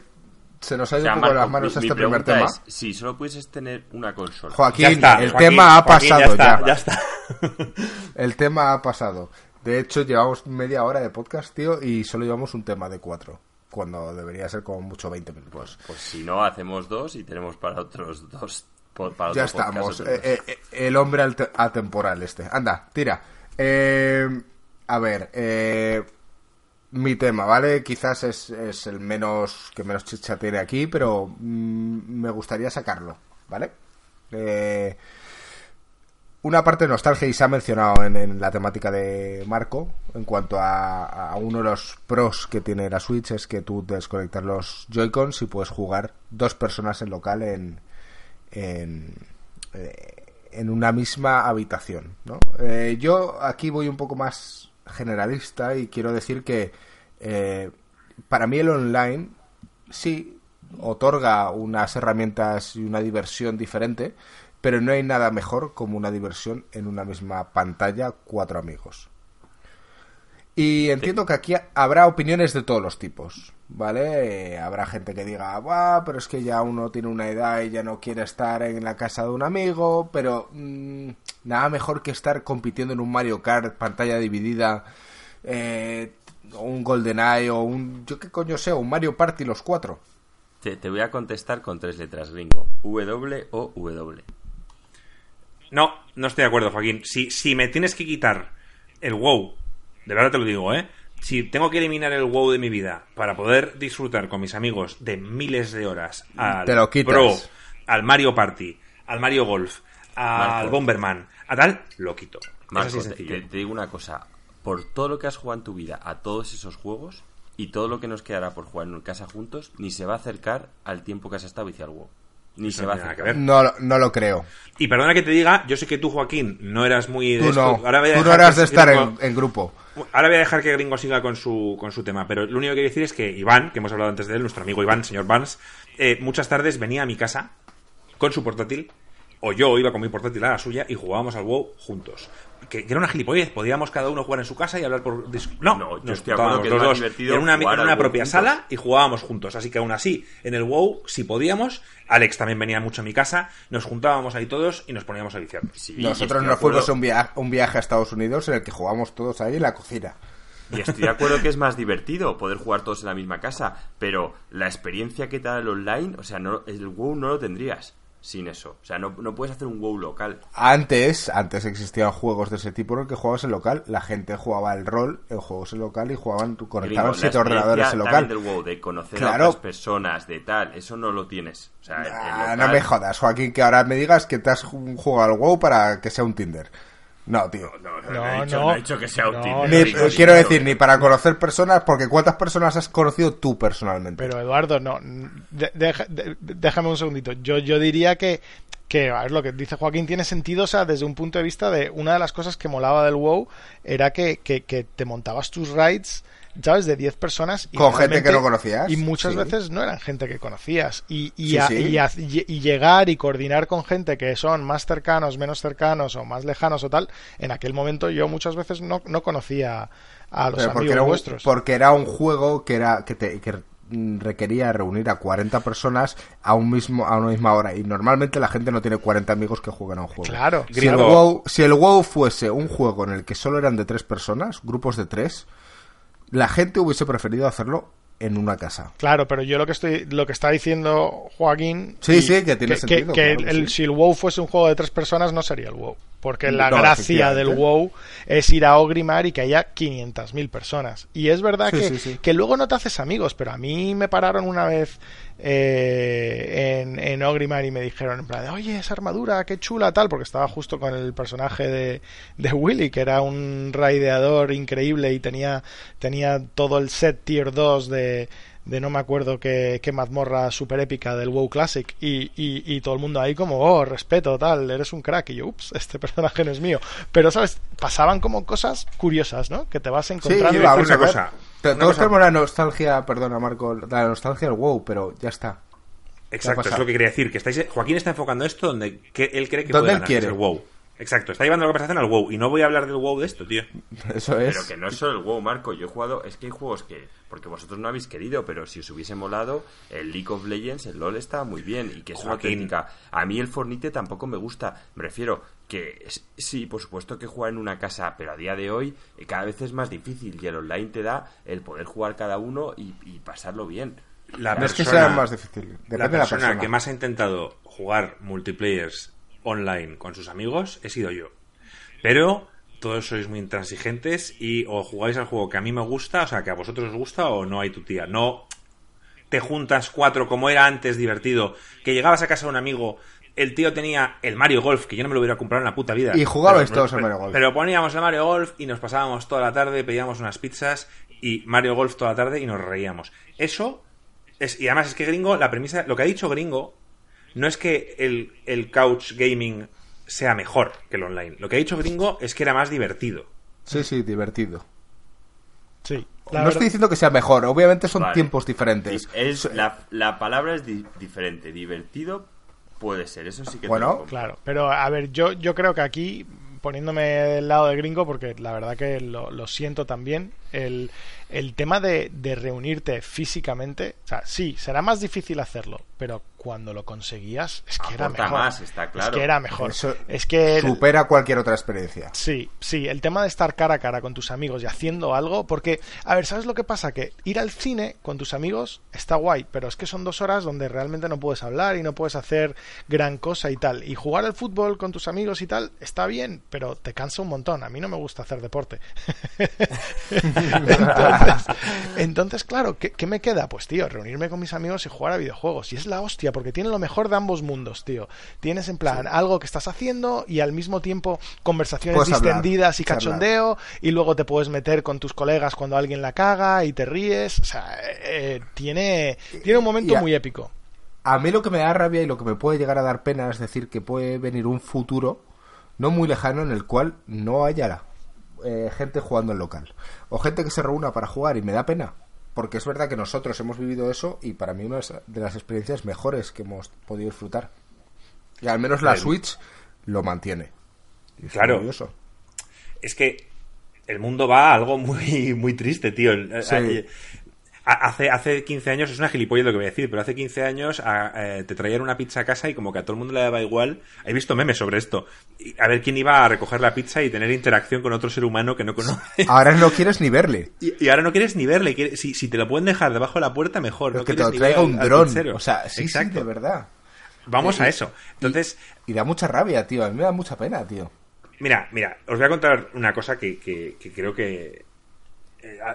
se nos ha O ido sea, un poco Marco, las manos mi- mi este primer tema. es, si solo pudieses tener una consola, Joaquín, Ya está, el Joaquín, tema ha Joaquín, pasado ya. Está, ya. ya está. [laughs] El tema ha pasado. De hecho, llevamos media hora de podcast, tío, y solo llevamos un tema de cuatro. Cuando debería ser como mucho 20 minutos. pues si no, hacemos dos y tenemos para otros dos. Para ya podcast, estamos. otros Eh, eh, el hombre atemporal este. Anda, tira. Eh, a ver, eh, mi tema, ¿vale? Quizás es, es el menos que menos chicha tiene aquí, pero mm, me gustaría sacarlo, ¿vale? Eh, una parte de nostalgia y se ha mencionado en, la temática de Marco en cuanto a, a uno de los pros que tiene la Switch es que tú desconectas los Joy-Cons y puedes jugar dos personas en local en, en, eh, en una misma habitación. ¿no? Eh, yo aquí voy un poco más generalista y quiero decir que eh, para mí el online sí otorga unas herramientas y una diversión diferente, pero no hay nada mejor como una diversión en una misma pantalla cuatro amigos. Y entiendo que aquí habrá opiniones de todos los tipos, ¿vale? Eh, habrá gente que diga, Buah, pero es que ya uno tiene una edad y ya no quiere estar en la casa de un amigo, pero mm, nada mejor que estar compitiendo en un Mario Kart, pantalla dividida, eh, o un GoldenEye o un, yo qué coño sé, un Mario Party los cuatro. Te, te voy a contestar con tres letras, gringo. W o W. No, no estoy de acuerdo, Joaquín. Si, si me tienes que quitar el WoW, de verdad te lo digo, ¿eh? Si tengo que eliminar el WoW de mi vida para poder disfrutar con mis amigos de miles de horas al Te lo quitas. Pro, al Mario Party, al Mario Golf, al Marco. Bomberman, a tal, lo quito. Marco, es así te digo una cosa. Por todo lo que has jugado en tu vida a todos esos juegos y todo lo que nos quedará por jugar en casa juntos, ni se va a acercar al tiempo que has estado viciado al WoW. Ni Eso se va a tiene nada acercar. que ver. No, lo- no lo creo. Y perdona que te diga, yo sé que tú, Joaquín, no eras muy de Tú no, Ahora voy a tú no dejar eras que de estar en grupo. Ahora voy a dejar que Gringo siga con su, con su tema, pero lo único que quiero decir es que Iván, que hemos hablado antes de él, nuestro amigo Iván, señor Vance, eh, muchas tardes venía a mi casa con su portátil, o yo iba con mi portátil a la suya y jugábamos al WoW juntos. Que, que era una gilipollez, podíamos cada uno jugar en su casa y hablar por... No, No, yo nos estoy de acuerdo juntábamos los más dos divertido en una, jugar en una propia juntos. sala y jugábamos juntos. Así que aún así, en el WoW, si podíamos, Alex también venía mucho a mi casa, nos juntábamos ahí todos y nos poníamos a viciarnos. Sí, Nosotros nos fuimos un, via- un viaje a Estados Unidos en el que jugamos todos ahí en la cocina. Y estoy de acuerdo que es más [laughs] divertido poder jugar todos en la misma casa, pero la experiencia que te da el online, o sea, no, el WoW no lo tendrías sin eso. O sea, no, no puedes hacer un WoW local. Antes, antes existían juegos de ese tipo en el que jugabas en local. La gente jugaba el rol en juegos en local y jugaban, conectaban siete ordenadores en local. también del WoW, de conocer Claro. a otras personas, de tal, eso no lo tienes. O sea, Ah, local- no me jodas, Joaquín, que ahora me digas que te has ju- jugado al WoW para que sea un Tinder. No, tío. No, no, No, no he dicho, no. no he dicho que sea un No, Tinder, Ni- Gringo, eh, sí, quiero decir, ni para conocer personas, porque ¿cuántas personas has conocido tú personalmente? Pero Eduardo, no, de- déjame un segundito. Yo, yo diría que, que, a ver, lo que dice Joaquín tiene sentido, o sea, desde un punto de vista de una de las cosas que molaba del WoW era que, que, que te montabas tus raids, ¿sabes? De 10 personas. Y Con gente que no conocías, Y muchas sí. veces no eran gente que conocías. Y, y, Sí, a- sí. y a- y- y llegar y coordinar con gente que son más cercanos, menos cercanos o más lejanos o tal, en aquel momento yo muchas veces no, no conocía a los Pero amigos un, vuestros. porque era un juego que era que, te, que requería reunir a 40 personas a un mismo a una misma hora y normalmente la gente no tiene 40 amigos que jueguen a un juego. Claro. Si el. WoW, si el WoW fuese un juego en el que solo eran de tres personas, grupos de tres, la gente hubiese preferido hacerlo en una casa. Claro, pero yo lo que estoy, lo que está diciendo Joaquín, sí, sí, que tiene sentido. Que, el, si el WoW fuese un juego de tres personas no sería el WoW, porque la gracia del WoW es ir a Ogrimar y que haya 500.000 personas. Y es verdad que, que luego no te haces amigos, pero a mí me pararon una vez eh, en, en, Ogrimar y me dijeron en plan, oye, esa armadura, qué chula, tal, porque estaba justo con el personaje de, de Willy, que era un raideador increíble y tenía, tenía todo el set tier 2 de, de no me acuerdo qué, qué mazmorra super épica del WoW Classic y, y, todo el mundo ahí como, oh, respeto, tal, eres un crack y yo, ups, [laughs] este personaje no es mío. Pero, ¿sabes? Pasaban como cosas curiosas, ¿no? Que te vas encontrando. Sí, una cosa. Todos tenemos la nostalgia, perdona Marco, la nostalgia del WoW, pero ya está. Exacto, es lo que quería decir. Que estáis, Joaquín está enfocando esto donde él cree que puede ganar, el WoW. Exacto, está llevando la conversación al WoW y no voy a hablar del WoW de esto, tío. [laughs] Eso es. Pero que no es solo el WoW, Marco. Yo he jugado, es que hay juegos que, porque vosotros no habéis querido, pero si os hubiese molado, el League of Legends, el LoL está muy bien y que es una técnica. A mí el Fornite tampoco me gusta. Me refiero que sí, por supuesto que jugar en una casa, pero a día de hoy eh, cada vez es más difícil y el online te da el poder jugar cada uno y, pasarlo bien. La no es que sea más difícil. la persona que más ha intentado jugar multiplayers online con sus amigos he sido yo. Pero todos sois muy intransigentes y o jugáis al juego que a mí me gusta, o sea, que a vosotros os gusta o no hay tu tía. No te juntas cuatro como era antes divertido, que llegabas a casa de un amigo, el tío tenía el Mario Golf, que yo no me lo hubiera comprado en la puta vida. Y jugabais todos al Mario Golf. Pero poníamos el Mario Golf y nos pasábamos toda la tarde, pedíamos unas pizzas y Mario Golf toda la tarde y nos reíamos. Eso es, y además es que Gringo, la premisa, lo que ha dicho Gringo no es que el, couch gaming sea mejor que el online. Lo que ha dicho Gringo es que era más divertido. Sí, sí, divertido. Sí. No estoy diciendo que sea mejor, obviamente son tiempos diferentes. Es, la, palabra es diferente. Divertido puede ser, eso sí que Bueno, claro. Pero a ver, yo, yo creo que aquí, poniéndome del lado de gringo, porque la verdad que lo, lo siento también, el, el tema de, de, reunirte físicamente, o sea, sí, será más difícil hacerlo, pero cuando lo conseguías es que era mejor. Más, está claro. Es que era mejor. es que supera cualquier otra experiencia. Sí, sí, el tema de estar cara a cara con tus amigos y haciendo algo, porque, a ver, ¿sabes lo que pasa? Que ir al cine con tus amigos está guay, pero es que son dos horas donde realmente no puedes hablar y no puedes hacer gran cosa y tal. Y jugar al fútbol con tus amigos y tal está bien, pero te cansa un montón. A mí no me gusta hacer deporte. [laughs] entonces, claro, ¿qué, me queda? Pues, tío, reunirme con mis amigos y jugar a videojuegos. Y es la hostia, porque tiene lo mejor de ambos mundos, tío. Tienes en plan algo que estás haciendo y al mismo tiempo conversaciones distendidas y cachondeo, y luego te puedes meter con tus colegas cuando alguien la caga y te ríes. O sea, eh, tiene, tiene un momento muy épico. A mí lo que me da rabia y lo que me puede llegar a dar pena es decir que puede venir un futuro no muy lejano en el cual no haya eh, gente jugando en local. O gente que se reúna para jugar y me da pena. Porque es verdad que nosotros hemos vivido eso y para mí una de las experiencias mejores que hemos podido disfrutar. Y al menos la Switch lo mantiene. claro. Es que el mundo va a algo muy, muy triste, tío. Sí hace, hace 15 años, es una gilipollas lo que voy a decir, pero hace 15 años eh, te traían una pizza a casa y como que a todo el mundo le daba igual. He visto memes sobre esto. A ver quién iba a recoger la pizza y tener interacción con otro ser humano que no conoce. [laughs] Ahora no quieres ni verle. Y, ahora no quieres ni verle. Si, si, te lo pueden dejar debajo de la puerta, mejor. no que te lo traiga un dron. O sea, sí, Exacto. de verdad. Vamos a eso. Entonces. Y, da mucha rabia, tío. A mí me da mucha pena, tío. Mira, mira, os voy a contar una cosa que, que creo que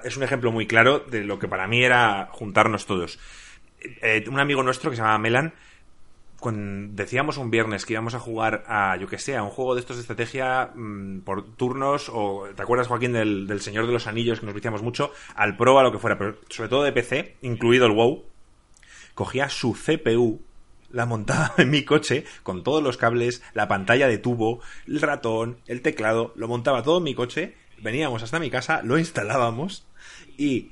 es un ejemplo muy claro de lo que para mí era juntarnos todos. Eh, un amigo nuestro que se llama Melan, decíamos un viernes que íbamos a jugar a, yo que sé, a un juego de estos de estrategia mm, por turnos, o ¿te acuerdas, Joaquín, del, Señor de los Anillos, que nos viciamos mucho, al Pro, a lo que fuera, pero sobre todo de PC, incluido el WoW, cogía su CPU, la montaba [laughs] en mi coche, con todos los cables, la pantalla de tubo, el ratón, el teclado, lo montaba todo en mi coche veníamos hasta mi casa, lo instalábamos y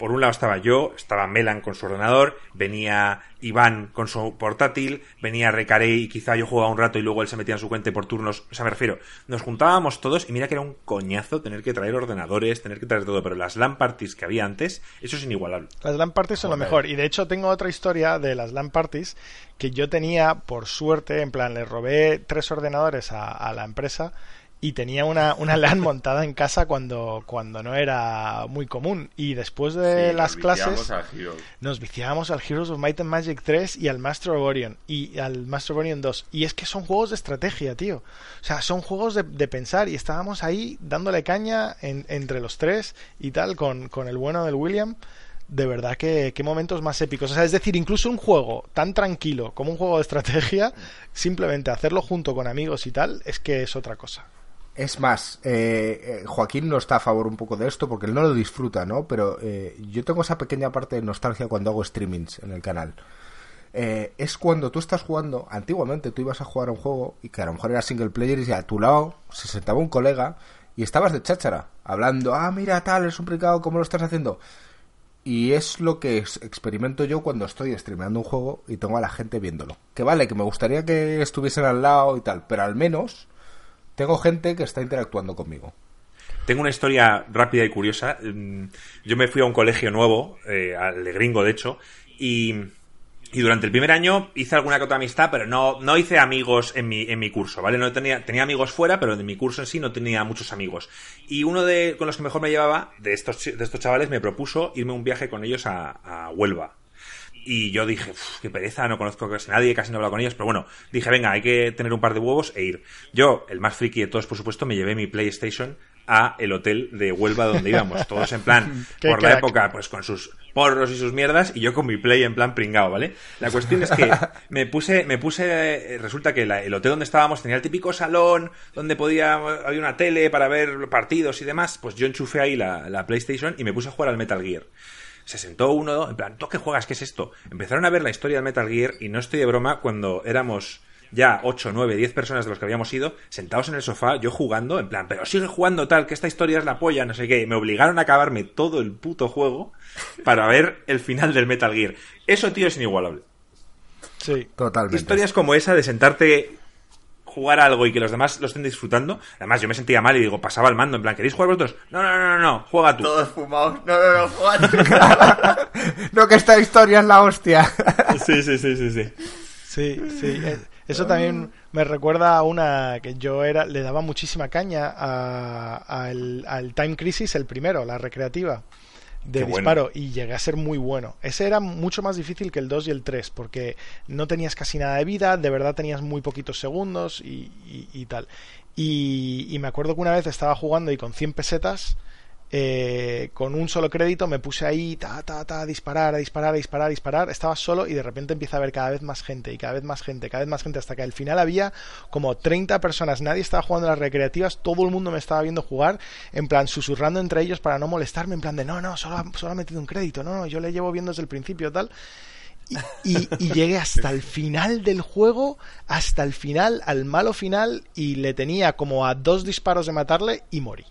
por un lado estaba yo, estaba Melan con su ordenador, venía Iván con su portátil, venía Recaré y quizá yo jugaba un rato y luego él se metía en su cuenta por turnos. O sea, me refiero, nos juntábamos todos y mira que era un coñazo tener que traer ordenadores, tener que traer todo, pero las LAN parties que había antes, eso es inigualable. Las LAN parties son lo mejor. Y de hecho tengo otra historia de las LAN parties que yo tenía, por suerte, en plan, le robé tres ordenadores a la empresa y tenía una, una LAN [laughs] montada en casa cuando, cuando no era muy común. Y después de Sí, las nos clases nos viciábamos al Heroes of Might and Magic 3 y al Master of Orion y al Master of Orion 2. Y es que son juegos de estrategia, tío. O sea, son juegos de, de pensar y estábamos ahí dándole caña en- entre los tres y tal con, con el bueno del William. De verdad que qué momentos más épicos. O sea, es decir, incluso un juego tan tranquilo como un juego de estrategia, simplemente hacerlo junto con amigos y tal, es que es otra cosa. Es más, eh, eh, Joaquín no está a favor un poco de esto porque él no lo disfruta, ¿no? Pero eh, yo tengo esa pequeña parte de nostalgia cuando hago streamings en el canal. Eh, es cuando tú estás jugando, antiguamente tú ibas a jugar a un juego y que a lo mejor era single player y a tu lado se sentaba un colega y estabas de cháchara, hablando, ah, mira tal, es un pringado, ¿cómo lo estás haciendo? Y es lo que ex- experimento yo cuando estoy streameando un juego y tengo a la gente viéndolo. Que vale, que me gustaría que estuviesen al lado y tal, pero al menos tengo gente que está interactuando conmigo. Tengo una historia rápida y curiosa. Mm, Yo me fui a un colegio nuevo, eh, al gringo de hecho, y, y durante el primer año hice alguna que otra amistad, pero no, no hice amigos en mi, en mi curso, ¿vale? No tenía, tenía amigos fuera, pero de mi curso en sí no tenía muchos amigos. Y uno de con los que mejor me llevaba, de estos, de estos chavales, me propuso irme un viaje con ellos a Huelva. Y yo dije, "Uf, qué pereza, no conozco casi nadie, casi no he hablado con ellos, pero bueno, dije, venga, hay que tener un par de huevos e ir. Yo, el más friki de todos, por supuesto, me llevé mi PlayStation a el hotel de Huelva donde íbamos, todos en plan, [laughs] por la época, pues con sus porros y sus mierdas, y yo con mi Play en plan pringao, ¿vale? La cuestión es que [laughs] me puse, me puse, resulta que la- el hotel donde estábamos tenía el típico salón donde podía, había una tele para ver partidos y demás, pues yo enchufé ahí la, la PlayStation y me puse a jugar al Metal Gear. Se sentó uno, en plan, ¿tú qué juegas? ¿Qué es esto? Empezaron a ver la historia del Metal Gear y no estoy de broma cuando éramos ya 8, 9, 10 personas de los que habíamos ido, sentados en el sofá, yo jugando, en plan, pero sigue jugando tal, que esta historia es la polla, no sé qué. Me obligaron a acabarme todo el puto juego para ver el final del Metal Gear. Eso, tío, es inigualable. Sí. Totalmente. Historias como esa de sentarte jugar algo y que los demás lo estén disfrutando. Además, yo me sentía mal y digo, pasaba el mando, en plan, ¿queréis jugar vosotros? No, no, no, no, no, juega tú. Todos fumados. No, no, no, Juan. [laughs] no, que esta historia es la hostia. [laughs] Sí, sí, sí, sí, sí. Sí, sí. eh, Eso también me recuerda a una que yo era le daba muchísima caña a- al, al Time Crisis, el primero, la recreativa de Qué bueno. disparo, y llegué a ser muy bueno. Ese era mucho más difícil que el 2 y el 3, porque no tenías casi nada de vida, de verdad tenías muy poquitos segundos y, y- y tal. Y, y me acuerdo que una vez estaba jugando y con 100 pesetas eh, con un solo crédito me puse ahí, ta, ta, ta, disparar, a disparar, a disparar, a disparar. Estaba solo y de repente empieza a haber cada vez más gente y cada vez más gente, cada vez más gente, hasta que al final había como 30 personas. Nadie estaba jugando las recreativas, todo el mundo me estaba viendo jugar, en plan susurrando entre ellos para no molestarme, en plan de no, no, solo, solo ha metido un crédito, no, no, yo le llevo viendo desde el principio, tal. Y, y- y llegué hasta el final del juego, hasta el final, al malo final, y le tenía como a dos disparos de matarle y morí.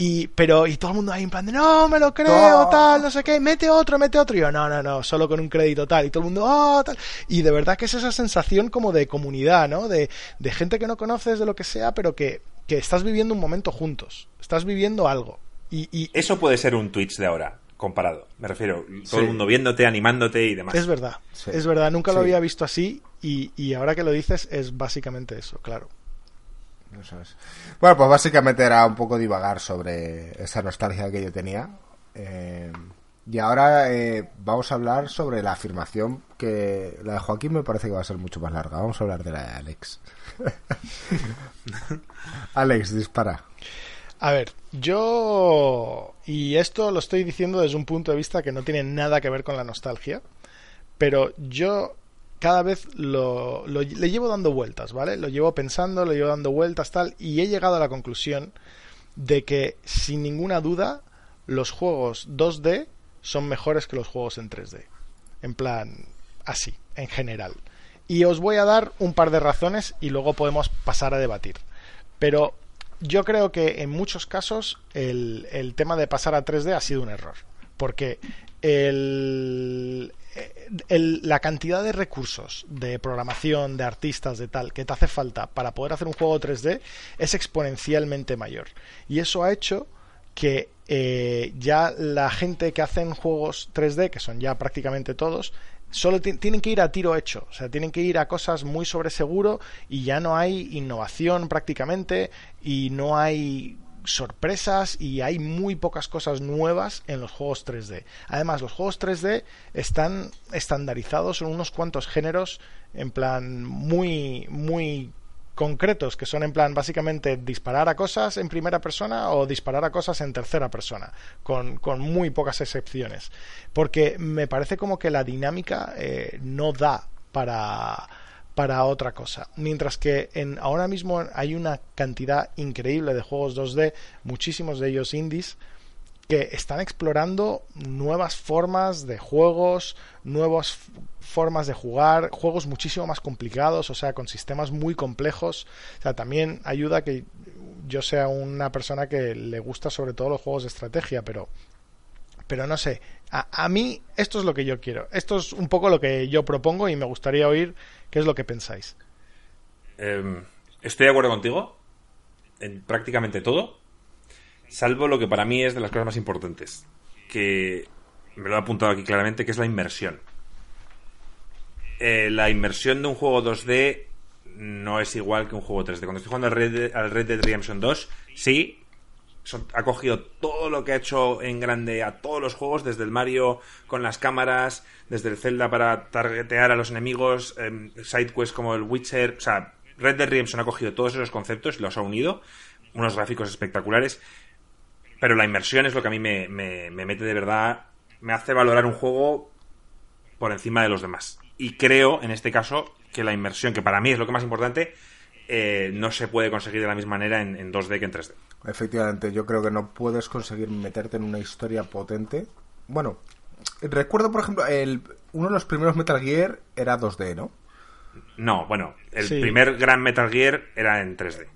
Y, pero, y todo el mundo ahí en plan de, no, me lo creo, No. tal, no sé qué, mete otro, mete otro. Y yo, no, no, no, solo con un crédito tal. Y todo el mundo, oh, tal. Y de verdad que es esa sensación como de comunidad, ¿no? De, de gente que no conoces, de lo que sea, pero que, que estás viviendo un momento juntos. Estás viviendo algo. Y, y Eso puede ser un Twitch de ahora, comparado. Me refiero, todo Sí. el mundo viéndote, animándote y demás. es verdad, Sí. es verdad, nunca lo Sí. había visto así. Y, y ahora que lo dices, es básicamente eso, claro. Bueno, pues básicamente era un poco divagar sobre esa nostalgia que yo tenía. Eh, y ahora eh, vamos a hablar sobre la afirmación que la de Joaquín me parece que va a ser mucho más larga. Vamos a hablar de la de Alex. [laughs] Alex, dispara. A ver, yo. Y esto lo estoy diciendo desde un punto de vista que no tiene nada que ver con la nostalgia. Pero yo cada vez lo, lo- le llevo dando vueltas, ¿vale? Lo llevo pensando, lo llevo dando vueltas, tal. Y he llegado a la conclusión de que, sin ninguna duda, los juegos 2D son mejores que los juegos en 3D. En plan, así, en general. Y os voy a dar un par de razones y luego podemos pasar a debatir. Pero yo creo que en muchos casos el, el tema de pasar a 3D ha sido un error. Porque el, el- la cantidad de recursos de programación, de artistas, de tal, que te hace falta para poder hacer un juego 3D es exponencialmente mayor. Y eso ha hecho que eh, ya la gente que hacen juegos 3D, que son ya prácticamente todos, solo tienen que ir a tiro hecho, o sea, tienen que ir a cosas muy sobre seguro y ya no hay innovación prácticamente y no hay sorpresas y hay muy pocas cosas nuevas en los juegos 3D. Además, los juegos 3D están estandarizados en unos cuantos géneros en plan muy muy concretos que son en plan básicamente disparar a cosas en primera persona o disparar a cosas en tercera persona, con, con muy pocas excepciones. Porque me parece como que la dinámica eh, no da para, para otra cosa. Mientras que en, ahora mismo hay una cantidad increíble de juegos 2D, muchísimos de ellos indies, que están explorando nuevas formas de juegos, nuevas formas de jugar, juegos muchísimo más complicados, o sea, con sistemas muy complejos. O sea, también ayuda que yo sea una persona que le gusta sobre todo los juegos de estrategia, pero pero no sé, a, mí esto es lo que yo quiero. Esto es un poco lo que yo propongo y me gustaría oír qué es lo que pensáis. Em, estoy de acuerdo contigo en prácticamente todo, salvo lo que para mí es de las cosas más importantes, que me lo he apuntado aquí claramente, que es la inmersión. Eh, la inmersión de un juego 2D no es igual que un juego 3D. Cuando estoy jugando al Red, al Red Dead Redemption 2, sí, ha cogido todo lo que ha hecho en grande a todos los juegos, desde el Mario con las cámaras, desde el Zelda para targetear a los enemigos, eh, sidequests como el Witcher, o sea, Red Dead Redemption ha cogido todos esos conceptos y los ha unido, unos gráficos espectaculares, pero la inmersión es lo que a mí me, me mete de verdad, me hace valorar un juego por encima de los demás. Y creo, en este caso, que la inmersión, que para mí es lo que más importante, eh, no se puede conseguir de la misma manera en, 2D que en 3D. Efectivamente, yo creo que no puedes conseguir meterte en una historia potente. Bueno, recuerdo, por ejemplo, el, uno de los primeros Metal Gear era 2D, ¿no? No, bueno, el primer gran Metal Gear era en 3D.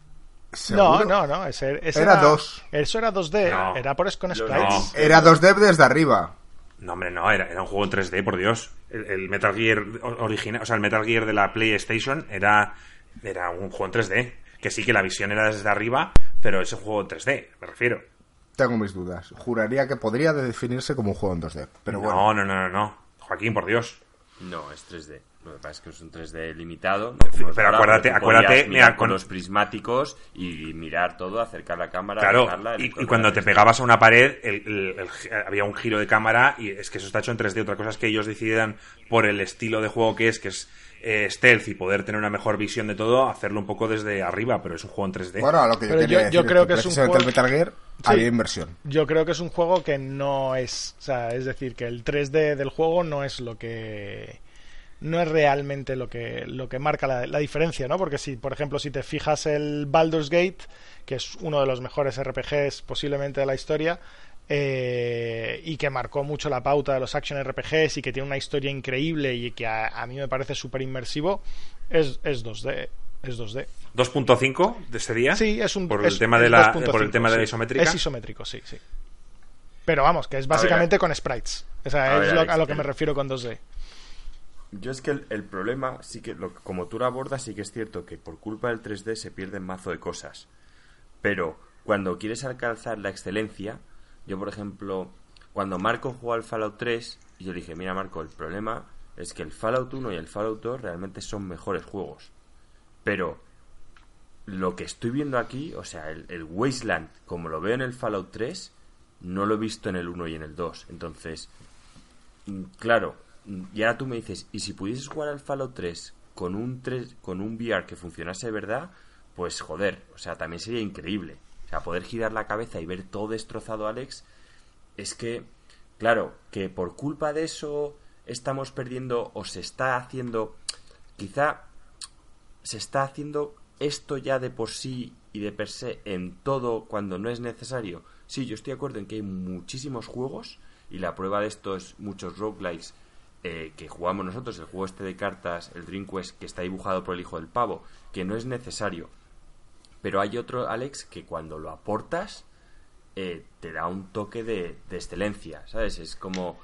No, no, no, ese, era 2. Eso era 2D, era por con sprites. Era 2D desde arriba. No, hombre, no, era, era un juego en 3D, por Dios. El, Metal Gear original, o sea, el Metal Gear de la PlayStation era, era un juego en 3D. Que sí que la visión era desde arriba, pero ese juego en 3D, me refiero. Tengo mis dudas. Juraría que podría definirse como un juego en 2D. Pero no, bueno. no, no, no, no. Joaquín, por Dios. No, es 3D. Lo que pasa es que es un 3D limitado. pero acuérdate, acuérdate, mira, con los prismáticos y mirar todo, acercar la cámara. Claro, y, cuando te pegabas a una pared, había un giro de cámara y es que eso está hecho en 3D. Otra cosa es que ellos decidan por el estilo de juego que es, que es eh, stealth y poder tener una mejor visión de todo, hacerlo un poco desde arriba, pero es un juego en 3D. Bueno, lo que yo, creo que, es un juego... Metal Gear inversión. Yo creo que es un juego que no es, o sea, es decir, que el 3D del juego no es lo que no es realmente lo que, lo que marca la, diferencia, ¿no? Porque si, por ejemplo, si te fijas el Baldur's Gate, que es uno de los mejores RPGs posiblemente de la historia, eh, y que marcó mucho la pauta de los action RPGs y que tiene una historia increíble y que a, mí me parece súper inmersivo, es, es 2D. Es 2D. 2.5 de ese día. Sí, es un por el tema de la por el tema de la isométrica. Es isométrico, sí, sí. Pero vamos, que es básicamente con sprites. O sea, es a lo que me refiero con 2D. Yo es que el, problema, sí que lo, como tú lo abordas, sí que es cierto que por culpa del 3D se pierden mazo de cosas. Pero cuando quieres alcanzar la excelencia, yo por ejemplo, cuando Marco jugó al Fallout 3, yo dije, mira Marco, el problema es que el Fallout 1 y el Fallout 2 realmente son mejores juegos. Pero lo que estoy viendo aquí, o sea, el, el Wasteland, como lo veo en el Fallout 3, no lo he visto en el 1 y en el 2. Entonces, mm, claro, y ahora tú me dices, ¿y si pudieses jugar al Fallout 3 con un, 3, con un VR que funcionase de verdad? Pues joder, o sea, también sería increíble. Sea, poder girar la cabeza y ver todo destrozado, Alex, es que, claro, que por culpa de eso estamos perdiendo o se está haciendo, quizá se está haciendo esto ya de por sí y de per se en todo cuando no es necesario. Sí, yo estoy de acuerdo en que hay muchísimos juegos y la prueba de esto es muchos roguelikes eh, que jugamos nosotros, el juego este de cartas, el Dream Quest, que está dibujado por el hijo del pavo, que no es necesario. Pero hay otro, Alex, que cuando lo aportas, eh, te da un toque de, excelencia, ¿sabes? Es como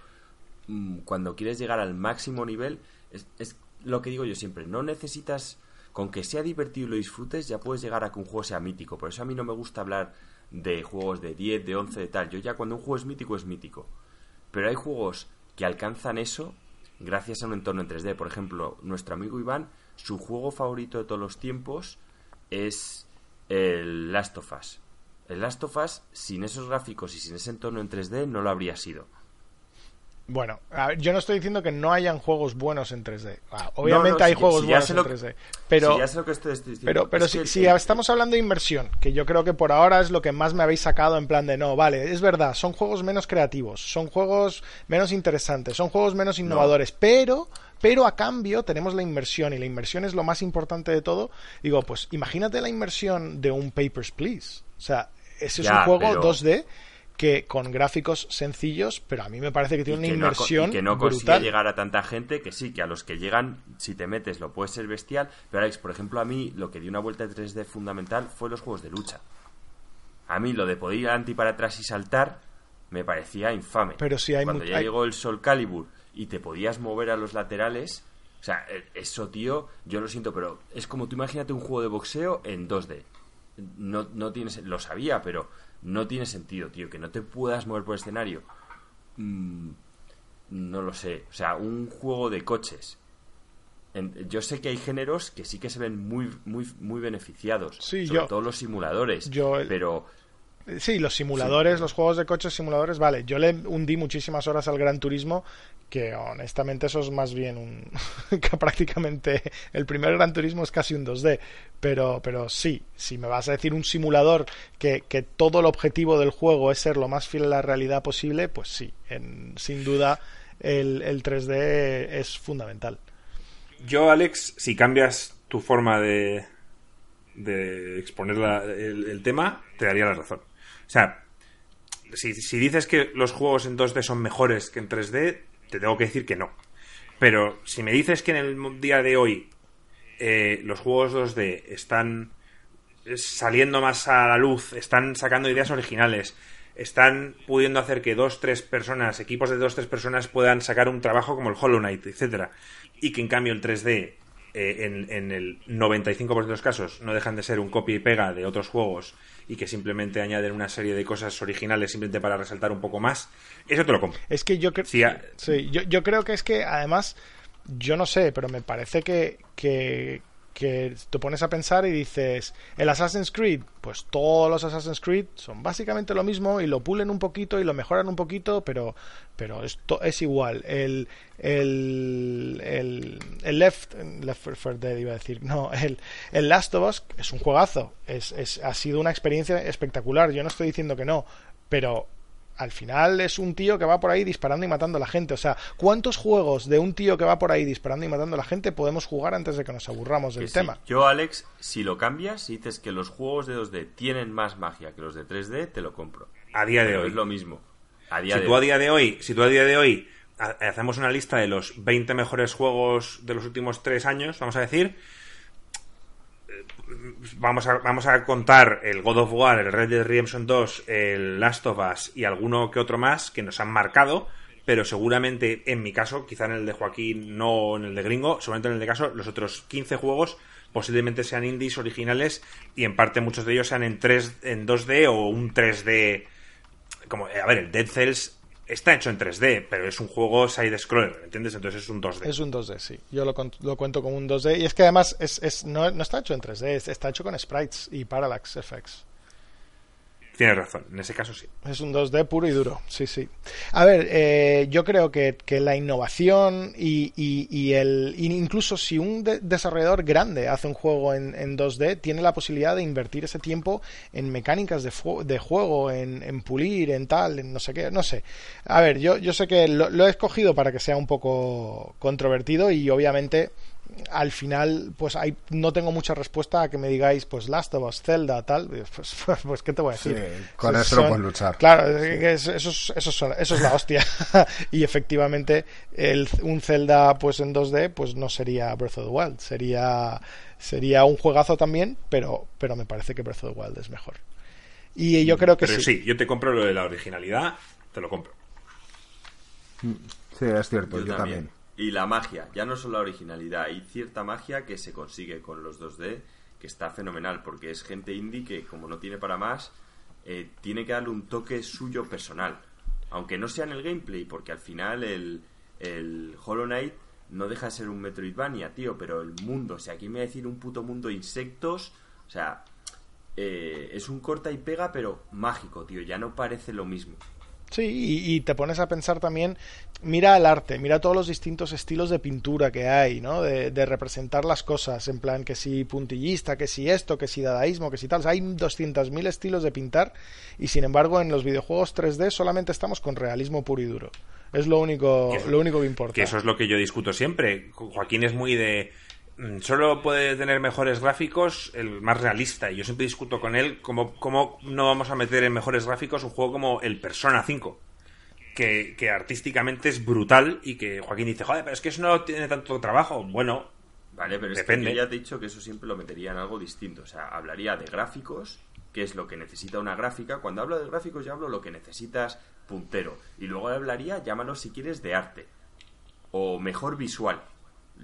mm, cuando quieres llegar al máximo nivel, es, es, lo que digo yo siempre, no necesitas, con que sea divertido y lo disfrutes, ya puedes llegar a que un juego sea mítico. Por eso a mí no me gusta hablar de juegos de 10, de 11, de tal. Yo ya cuando un juego es mítico, es mítico. Pero hay juegos que alcanzan eso gracias a un entorno en 3D. Por ejemplo, nuestro amigo Iván, su juego favorito de todos los tiempos es el Last of Us. El Last of Us, sin esos gráficos y sin ese entorno en 3D, no lo habría sido. Bueno, yo no estoy diciendo que no hayan juegos buenos en 3D. Ah, obviamente hay juegos buenos en 3D. Pero, pero, pero si, estamos hablando de inversión, que yo creo que por ahora es lo que más me habéis sacado en plan de no, vale, es verdad, son juegos menos creativos, son juegos menos interesantes, son juegos menos innovadores, pero pero a cambio tenemos la inversión y la inversión es lo más importante de todo. Digo, pues imagínate la inversión de un Papers, Please. O sea, ese es un juego 2D que con gráficos sencillos, pero a mí me parece que tiene una inversión. que no consigue llegar a tanta gente, que sí, que a los que llegan, si te metes, lo puede ser bestial. Pero Alex, por ejemplo, a mí lo que dio una vuelta de 3D fundamental fue los juegos de lucha. A mí lo de poder ir anti para atrás y saltar me parecía infame. Pero si hay Cuando ya llegó el Sol Calibur y te podías mover a los laterales. O sea, e, eso, tío, yo lo siento, pero es como tú imagínate un juego de boxeo en 2D. No, no tienes, lo sabía, pero no tiene sentido, tío, que no te puedas mover por el escenario. Mm, no lo sé. O sea, un juego de coches. yo sé que hay géneros que sí que se ven muy, muy, muy beneficiados. Sí, sobre yo, todo los simuladores. pero Sí, los simuladores, los juegos de coches simuladores, vale. Yo le hundí muchísimas horas al Gran Turismo, que honestamente eso es más bien un. [laughs] que prácticamente el primer Gran Turismo es casi un 2D. Pero, pero sí, si me vas a decir un simulador que, que todo el objetivo del juego es ser lo más fiel a la realidad posible, pues sí, en, sin duda el, el 3D es fundamental. Yo, Alex, si cambias tu forma de, de exponer el, tema, te daría la razón. O sea, si, dices que los juegos en 2D son mejores que en 3D, te tengo que decir que no. Pero si me dices que en el día de hoy eh, los juegos 2D están saliendo más a la luz, están sacando ideas originales, están pudiendo hacer que dos, tres personas, equipos de dos, tres personas puedan sacar un trabajo como el Hollow Knight, etcétera, y que en cambio el 3D eh, en, en, el 95% de los casos no dejan de ser un copia y pega de otros juegos y que simplemente añaden una serie de cosas originales simplemente para resaltar un poco más, eso te lo compro. Es que yo, creo sí, yo, yo creo que es que además, yo no sé, pero me parece que, que, que te pones a pensar y dices, el Assassin's Creed, pues todos los Assassin's Creed son básicamente lo mismo y lo pulen un poquito y lo mejoran un poquito, pero, pero esto es igual. El, el, el, Left, Left 4 Dead iba a decir, no, el, el Last of Us es un juegazo, es, es, ha sido una experiencia espectacular, yo no estoy diciendo que no, pero al final es un tío que va por ahí disparando y matando a la gente. O sea, ¿cuántos juegos de un tío que va por ahí disparando y matando a la gente podemos jugar antes de que nos aburramos del tema? Yo, Alex, si lo cambias y dices que los juegos de 2D tienen más magia que los de 3D, te lo compro. A día de hoy. Es lo mismo. A si tú a día de hoy, si tú a día de hoy hacemos una lista de los 20 mejores juegos de los últimos 3 años, vamos a decir, vamos a, vamos a contar el God of War, el Red Dead Redemption 2, el Last of Us y alguno que otro más que nos han marcado, pero seguramente en mi caso, quizá en el de Joaquín, no en el de Gringo, seguramente en el de caso, los otros 15 juegos posiblemente sean indies originales y en parte muchos de ellos sean en 3 en 2D o un 3D como a ver, el Dead Cells está hecho en 3D, pero es un juego side-scroller, ¿entiendes? Entonces es un 2D. Es un 2D, sí. Yo lo, lo cuento como un 2D. Y es que además es, es no, no, está hecho en 3D, está hecho con sprites y parallax effects. Tienes razón, en ese caso sí. Es un 2D puro y duro, sí, sí. A ver, eh, yo creo que, la innovación y, y, el. Incluso si un desarrollador grande hace un juego en, 2D, tiene la posibilidad de invertir ese tiempo en mecánicas de, de juego, en, pulir, en tal, en no sé qué, no sé. A ver, yo, yo sé que lo he escogido para que sea un poco controvertido y obviamente al final, pues hay, no tengo mucha respuesta a que me digáis, pues Last of Us, Zelda, tal. Pues, [laughs] pues, pues ¿qué te voy a decir? con eso no puedes luchar. Claro, eso, es, eso, es, la hostia. [laughs] y efectivamente, el, un Zelda pues en 2D, pues no sería Breath of the Wild. Sería, sería un juegazo también, pero, pero me parece que Breath of the Wild es mejor. Y yo creo que pero sí. yo te compro lo de la originalidad, te lo compro. Sí, es cierto, yo, también. Y la magia, ya no solo la originalidad, hay cierta magia que se consigue con los 2D que está fenomenal, porque es gente indie que como no tiene para más, eh, tiene que darle un toque suyo personal. Aunque no sea en el gameplay, porque al final el, Hollow Knight no deja de ser un Metroidvania, tío, pero el mundo, o sea, aquí me va a decir un puto mundo de insectos, o sea, eh, es un corta y pega, pero mágico, tío, ya no parece lo mismo. Sí, y, y, te pones a pensar también, mira el arte, mira todos los distintos estilos de pintura que hay, ¿no? De, de, representar las cosas, en plan que si puntillista, que si esto, que si dadaísmo, que si tal. O sea, hay 200.000 estilos de pintar y sin embargo en los videojuegos 3D solamente estamos con realismo puro y duro. Es lo único, eso, lo único que importa. Que eso es lo que yo discuto siempre. Joaquín es muy de solo puede tener mejores gráficos el más realista. Y yo siempre discuto con él cómo, cómo no vamos a meter en mejores gráficos un juego como el Persona 5. Que, que, artísticamente es brutal y que Joaquín dice, joder, pero es que eso no tiene tanto trabajo. Bueno, vale, pero depende. es que yo ya te he dicho que eso siempre lo metería en algo distinto. O sea, hablaría de gráficos, que es lo que necesita una gráfica. Cuando hablo de gráficos, ya hablo lo que necesitas puntero. Y luego hablaría, llámalo si quieres, de arte. O mejor visual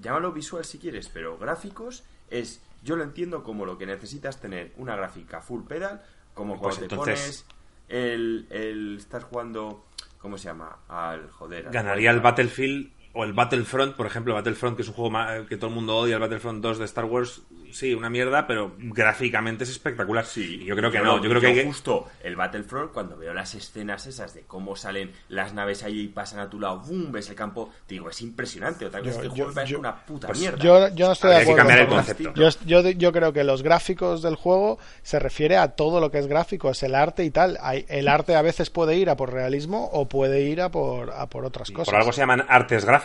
llámalo visual si quieres, pero gráficos es, yo lo entiendo como lo que necesitas tener una gráfica full pedal, como Pues cuando te entonces- pones el, el, estás jugando, ¿cómo se llama? Al joder. al Ganaría el Battlefield o el Battlefront, por ejemplo, Battlefront, que es un juego que todo el mundo odia, el Battlefront 2 de Star Wars, sí, una mierda, pero gráficamente es espectacular. Sí, Y yo creo que yo no, yo creo que que... justo el Battlefront cuando veo las escenas esas de cómo salen las naves ahí y pasan a tu lado, boom, ves el campo, digo, es impresionante. Otra cosa Yo- es que juego una puta pues mierda. Yo, yo no estoy de Habría que acuerdo. cambiar el con- concepto. Yo, yo, yo creo que los gráficos del juego se refiere a todo lo que es gráfico, es el arte y tal. Hay- El arte a veces puede ir a por realismo o puede ir a por, a por otras cosas. Por algo se llaman artes gráficas.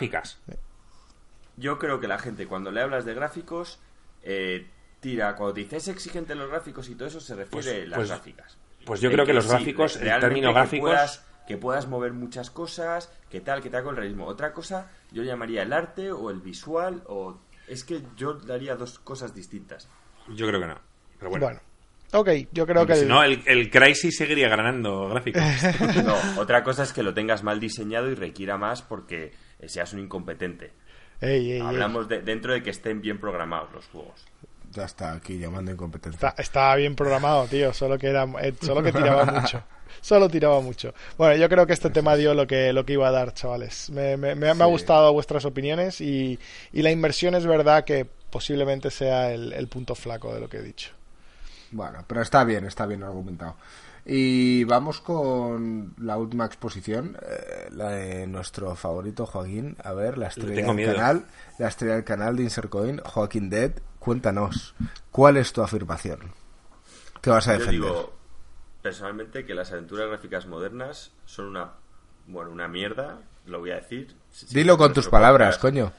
Yo creo que la gente cuando le hablas de gráficos eh, tira, cuando te dice es exigente los gráficos y todo eso se refiere Pues- a las pues- gráficas. pues yo creo que los sí, gráficos, el realmente término que gráficos- puedas- que puedas mover muchas cosas, que tal, que tal con el realismo. Otra cosa yo llamaría el arte o el visual o... Es que yo daría dos cosas distintas. Yo creo que no. Pero bueno. Bueno, ok, yo creo Porque que si el- no, el, el Crysis seguiría ganando gráficos. [laughs] No, otra cosa es que lo tengas mal diseñado y requiera más porque seas un incompetente. Ey, ey, ey. Hablamos de, dentro de que estén bien programados los juegos. Ya está aquí llamando incompetencia. Está, estaba bien programado, tío, solo que era eh, solo que tiraba [laughs] mucho. Solo tiraba mucho. Bueno, yo creo que este tema dio lo que, lo que iba a dar, chavales. Me, me- me- me ha gustado vuestras opiniones y, y la inversión es verdad que posiblemente sea el, el punto flaco de lo que he dicho. Bueno, pero está bien, está bien argumentado. Y vamos con la última exposición, eh, la de nuestro favorito Joaquín. A ver, la estrella del miedo. canal, la estrella del canal de Insercoin, Joaquín Dead. Cuéntanos, ¿cuál es tu afirmación? ¿Qué vas a Yo defender? digo, personalmente, que las aventuras gráficas modernas son una, bueno, una mierda, lo voy a decir. Si- Dilo con tus palabras, podcast- coño.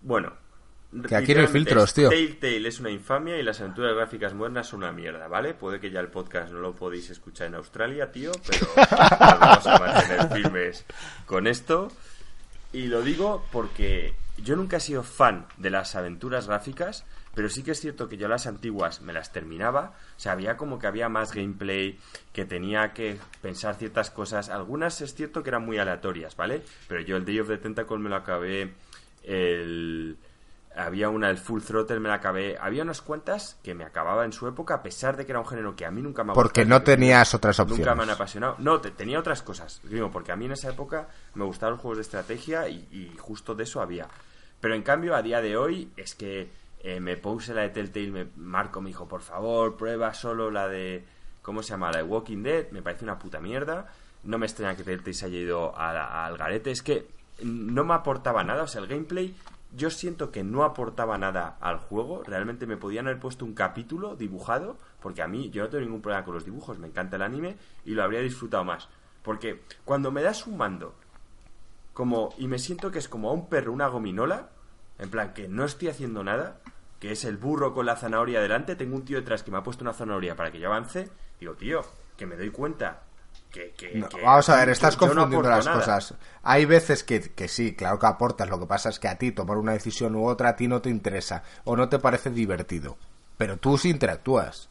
Bueno. Que aquí no hay filtros, tío. Telltale es una infamia y las aventuras gráficas modernas son una mierda, ¿vale? Puede que ya el podcast no lo podéis escuchar en Australia, tío, pero [laughs] vamos a mantener firmes con esto. Y lo digo porque yo nunca he sido fan de las aventuras gráficas, pero sí que es cierto que yo las antiguas me las terminaba. O sea, había como que había más gameplay, que tenía que pensar ciertas cosas. Algunas es cierto que eran muy aleatorias, ¿vale? Pero yo el Day of the Tentacle me lo acabé. El. Había una, el Full Throttle me la acabé. Había unas cuantas que me acababa en su época, a pesar de que era un género que a mí nunca me ha Porque no tenías otras Nunca me han opciones. apasionado. No, te- tenía otras cosas. Digo, porque a mí en esa época me gustaban los juegos de estrategia y, y justo de eso había. Pero en cambio, a día de hoy, es que eh, me puse la de Telltale, me, Marco me dijo, por favor, prueba solo la de. ¿Cómo se llama? La de Walking Dead. Me parece una puta mierda. No me extraña que Telltale se haya ido al garete. Es que no me aportaba nada. O sea, el gameplay. Yo siento que no aportaba nada al juego. Realmente me podían haber puesto un capítulo dibujado. Porque a mí, yo no tengo ningún problema con los dibujos. Me encanta el anime y lo habría disfrutado más. Porque cuando me das un mando como y me siento que es como a un perro una gominola, en plan que no estoy haciendo nada, que es el burro con la zanahoria delante, tengo un tío detrás que me ha puesto una zanahoria para que yo avance, digo, tío, que me doy cuenta que, que- No, que vamos a ver, estás no confundiendo las nada. cosas. Hay veces que, que sí, claro que aportas. Lo que pasa es que a ti tomar una decisión u otra a ti no te interesa o no te parece divertido. Pero tú sí interactúas.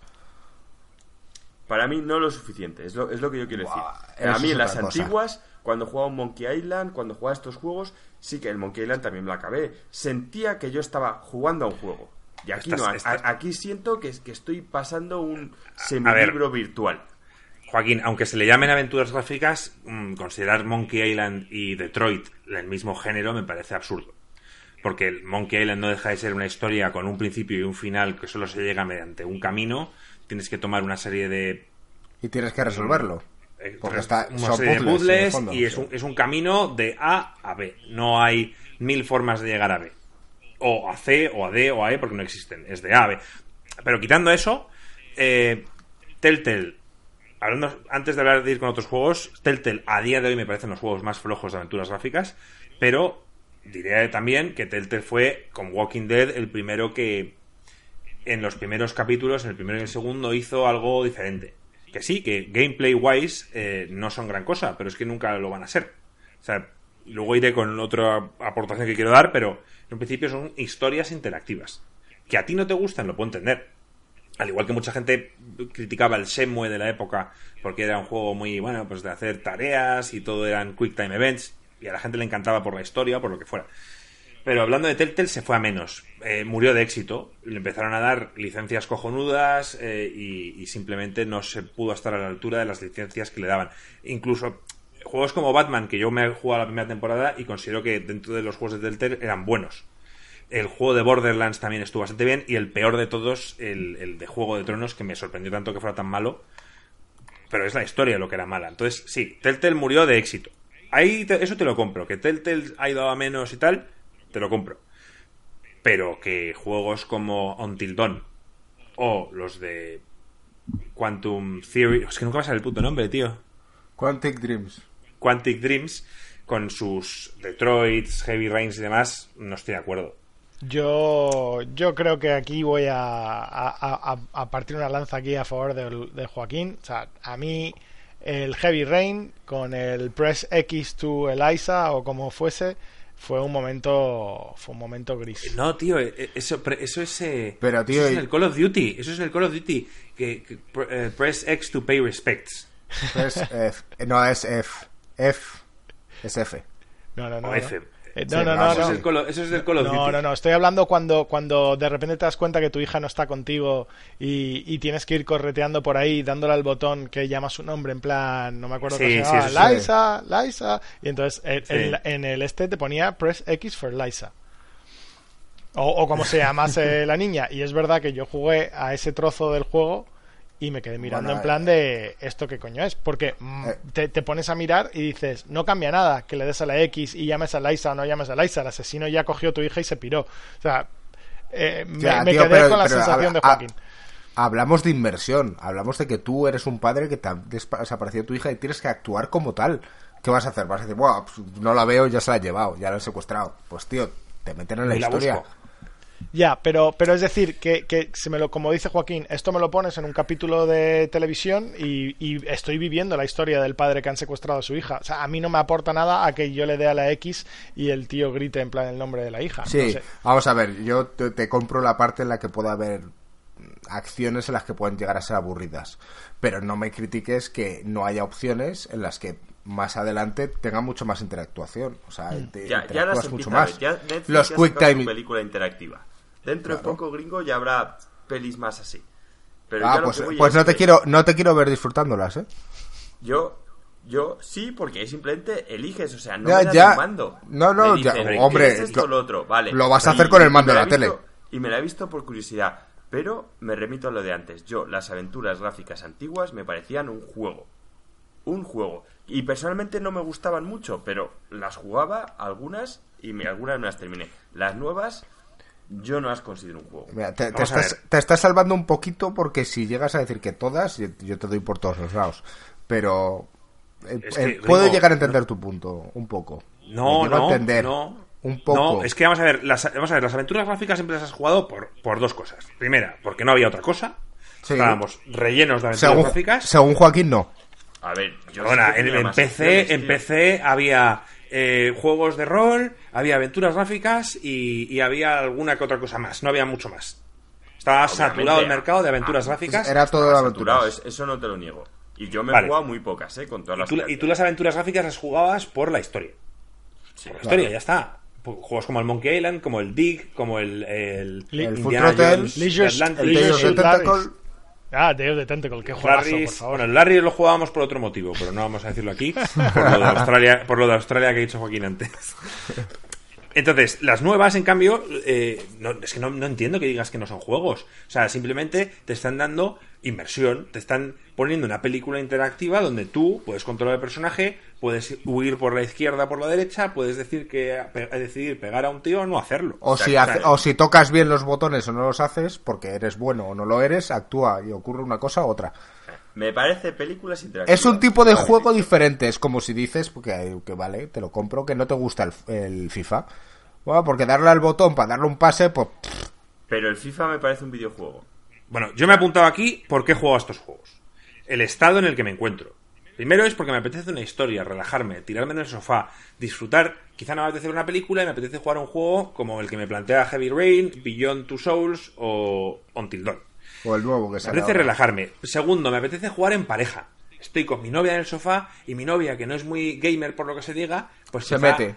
Para mí no lo suficiente, es lo, es lo que yo quiero decir. A mí en las cosa. antiguas, cuando jugaba un Monkey Island, cuando jugaba estos juegos, sí que el Monkey Island también me lo acabé. Sentía que yo estaba jugando a un juego. Y aquí Estás- no, a- estás- a- aquí siento que, que estoy pasando un semilibro virtual. Joaquín, aunque se le llamen aventuras gráficas, mm, considerar Monkey Island y Detroit el mismo género me parece absurdo. Porque el Monkey Island no deja de ser una historia con un principio y un final que solo se llega mediante un camino. Tienes que tomar una serie de Y tienes que resolverlo. eh, Porque está, una son serie de puzzles, el puzzles fondo, y es un, es un camino de A a B. No hay mil formas de llegar a B. O a C, o a D, o a E, porque no existen. Es de A a B. Pero quitando eso, eh, Telltale, hablando, antes de hablar de ir con otros juegos, Telltale a día de hoy me parecen los juegos más flojos de aventuras gráficas, pero diré también que Telltale fue, con Walking Dead, el primero que en los primeros capítulos, en el primero y el segundo, hizo algo diferente. Que sí, que gameplay wise eh, no son gran cosa, pero es que nunca lo van a ser. O sea, luego iré con otra aportación que quiero dar, pero en principio son historias interactivas. Que a ti no te gustan, lo puedo entender. Al igual que mucha gente criticaba el Semue de la época porque era un juego muy, bueno, pues de hacer tareas y todo eran quick time events y a la gente le encantaba por la historia o por lo que fuera. Pero hablando de Telltale, se fue a menos. Eh, murió de éxito. Le empezaron a dar licencias cojonudas eh, y, y simplemente no se pudo estar a la altura de las licencias que le daban. Incluso juegos como Batman, que yo me he jugado la primera temporada y considero que dentro de los juegos de Telltale eran buenos. El juego de Borderlands también estuvo bastante bien y el peor de todos, el, el de Juego de Tronos, que me sorprendió tanto que fuera tan malo. Pero es la historia lo que era mala. Entonces, sí, Telltale murió de éxito. Ahí te- eso te lo compro. Que Telltale ha ido a menos y tal, te lo compro. Pero que juegos como Until Dawn o los de Quantum Theory... Es que nunca me sale el puto nombre, tío. Quantic Dreams. Quantic Dreams, con sus Detroits, Heavy Rains y demás, no estoy de acuerdo. Yo, yo creo que aquí voy a, a- a- a partir una lanza aquí a favor del- de, Joaquín. O sea, a mí el Heavy Rain con el Press X to Eliza o como fuese fue un momento fue un momento gris. No, tío, eh, eso, pre- eso es. eh, Pero, tío, eso es en el Call of Duty. Eso es en el Call of Duty. Que, que, eh, press X to pay respects. Es F. Eh, No, es F. F. Es F. No, no, no. O no. Eh, Sí, no, no, no, no, eso, no. Es el Call of, eso es of No, no, no, estoy hablando cuando, cuando de repente te das cuenta que tu hija no está contigo y, y tienes que ir correteando por ahí dándole al botón que llama su nombre en plan, no me acuerdo Sí, cómo se sí, llamaba. Liza, Liza, y entonces en, Sí. en- en el este te ponía press X for Liza. O, o como se llamase [laughs] la niña. Y es verdad que yo jugué a ese trozo del juego y me quedé mirando Bueno, en plan de esto qué coño es. Porque mm, Eh. te, te pones a mirar y dices, no cambia nada que le des a la X y llames a Liza o no llames a Liza. El asesino ya cogió a tu hija y se piró. O sea, eh, me, Ya, me tío, quedé pero- con la pero sensación de Joaquín. Hablamos de inmersión. Hablamos de que tú eres un padre que te ha desaparecido tu hija y tienes que actuar como tal. ¿Qué vas a hacer? Vas a decir, "Buah, pues, no la veo, ya se la he llevado, ya la he secuestrado. Pues tío, te meten en la historia. busco. Ya, pero, pero es decir, que, que se me lo, como dice Joaquín, esto me lo pones en un capítulo de televisión y, y estoy viviendo la historia del padre que han secuestrado a su hija. O sea, a mí no me aporta nada a que yo le dé a la X y el tío grite en plan el nombre de la hija. Sí, No sé. vamos a ver, yo te, te compro la parte en la que pueda haber acciones en las que pueden llegar a ser aburridas, pero no me critiques que no haya opciones en las que más adelante tenga mucho más interactuación, o sea, te Ya, ya las mucho más. ver, ya Netflix Los ya quick time película interactiva. Dentro Claro. de poco, gringo, ya habrá pelis más así. Pero Ah, pues, pues es no te que quiero no te quiero ver disfrutándolas, ¿eh? Yo, yo sí, porque simplemente eliges, o sea, no Ya, me ya. mando. No, no, ya, hombre, ¿quieres esto lo- otro? Vale. lo vas a Y- hacer con el mando de la visto- tele. Y me la he visto por curiosidad. Pero me remito a lo de antes. Yo, las aventuras gráficas antiguas me parecían un juego. Un juego. Y personalmente no me gustaban mucho, pero las jugaba algunas y me, algunas me las terminé. Las nuevas, yo no las considero un juego. Mira, te, te estás, ver. te estás salvando un poquito porque si llegas a decir que todas, yo, yo te doy por todos los lados. Pero eh, Es eh, puedo llegar a entender tu punto, un poco. No, a no, entender no. un poco. No, es que vamos a ver, las, vamos a ver, las aventuras gráficas siempre las has jugado por, por dos cosas. Primera, porque no había otra cosa. Sí. Estábamos rellenos de aventuras según, gráficas. según Joaquín, no. A ver, yo que en, en. PC había eh, juegos de rol, había aventuras gráficas y, y había alguna que otra cosa más. No había mucho más. Estaba Obviamente, saturado el mercado de aventuras ah, gráficas. Era todo es- eso no te lo niego. Y yo me he Vale. jugado muy pocas, ¿eh? Con todas y, las tú, que y tú las aventuras gráficas las jugabas por la historia. Sí, Por la historia, ya está. Juegos como el Monkey Island, como el Dig, como el, el, El Full Indiana Jones, Leisure- Atlantis. El Leisure Ah, Day of the Tentacle, qué juegazo, Larry, por favor. bueno, el Larry lo jugábamos por otro motivo, pero no vamos a decirlo aquí, por lo de [laughs] Australia, por lo de Australia que ha dicho Joaquín antes. Entonces, las nuevas, en cambio, eh, no, es que no, no entiendo que digas que no son juegos. O sea, simplemente te están dando inversión, te están poniendo una película interactiva donde tú puedes controlar el personaje, puedes huir por la izquierda, por la derecha, puedes decir que pe- decidir pegar a un tío o no hacerlo. O, si hace- o si tocas bien los botones o no los haces, porque eres bueno o no lo eres, actúa y ocurre una cosa u otra. Me parece películas interactivas. Es un tipo de que juego diferente. Es como si dices, porque que vale, te lo compro, que no te gusta el, el FIFA. Bueno, porque darle al botón para darle un pase, pues Pero el FIFA me parece un videojuego. Bueno, yo me he apuntado aquí por qué juego a estos juegos. El estado en el que me encuentro. Primero es porque me apetece una historia, relajarme, tirarme en el sofá, disfrutar. Quizá no me apetece ver una película y me apetece jugar un juego como el que me plantea Heavy Rain, Beyond Two Souls o Until Dawn. O el nuevo que Me sale. apetece ahora. relajarme. Segundo, me apetece jugar en pareja. Estoy con mi novia en el sofá y mi novia, que no es muy gamer por lo que se diga, pues Se mete.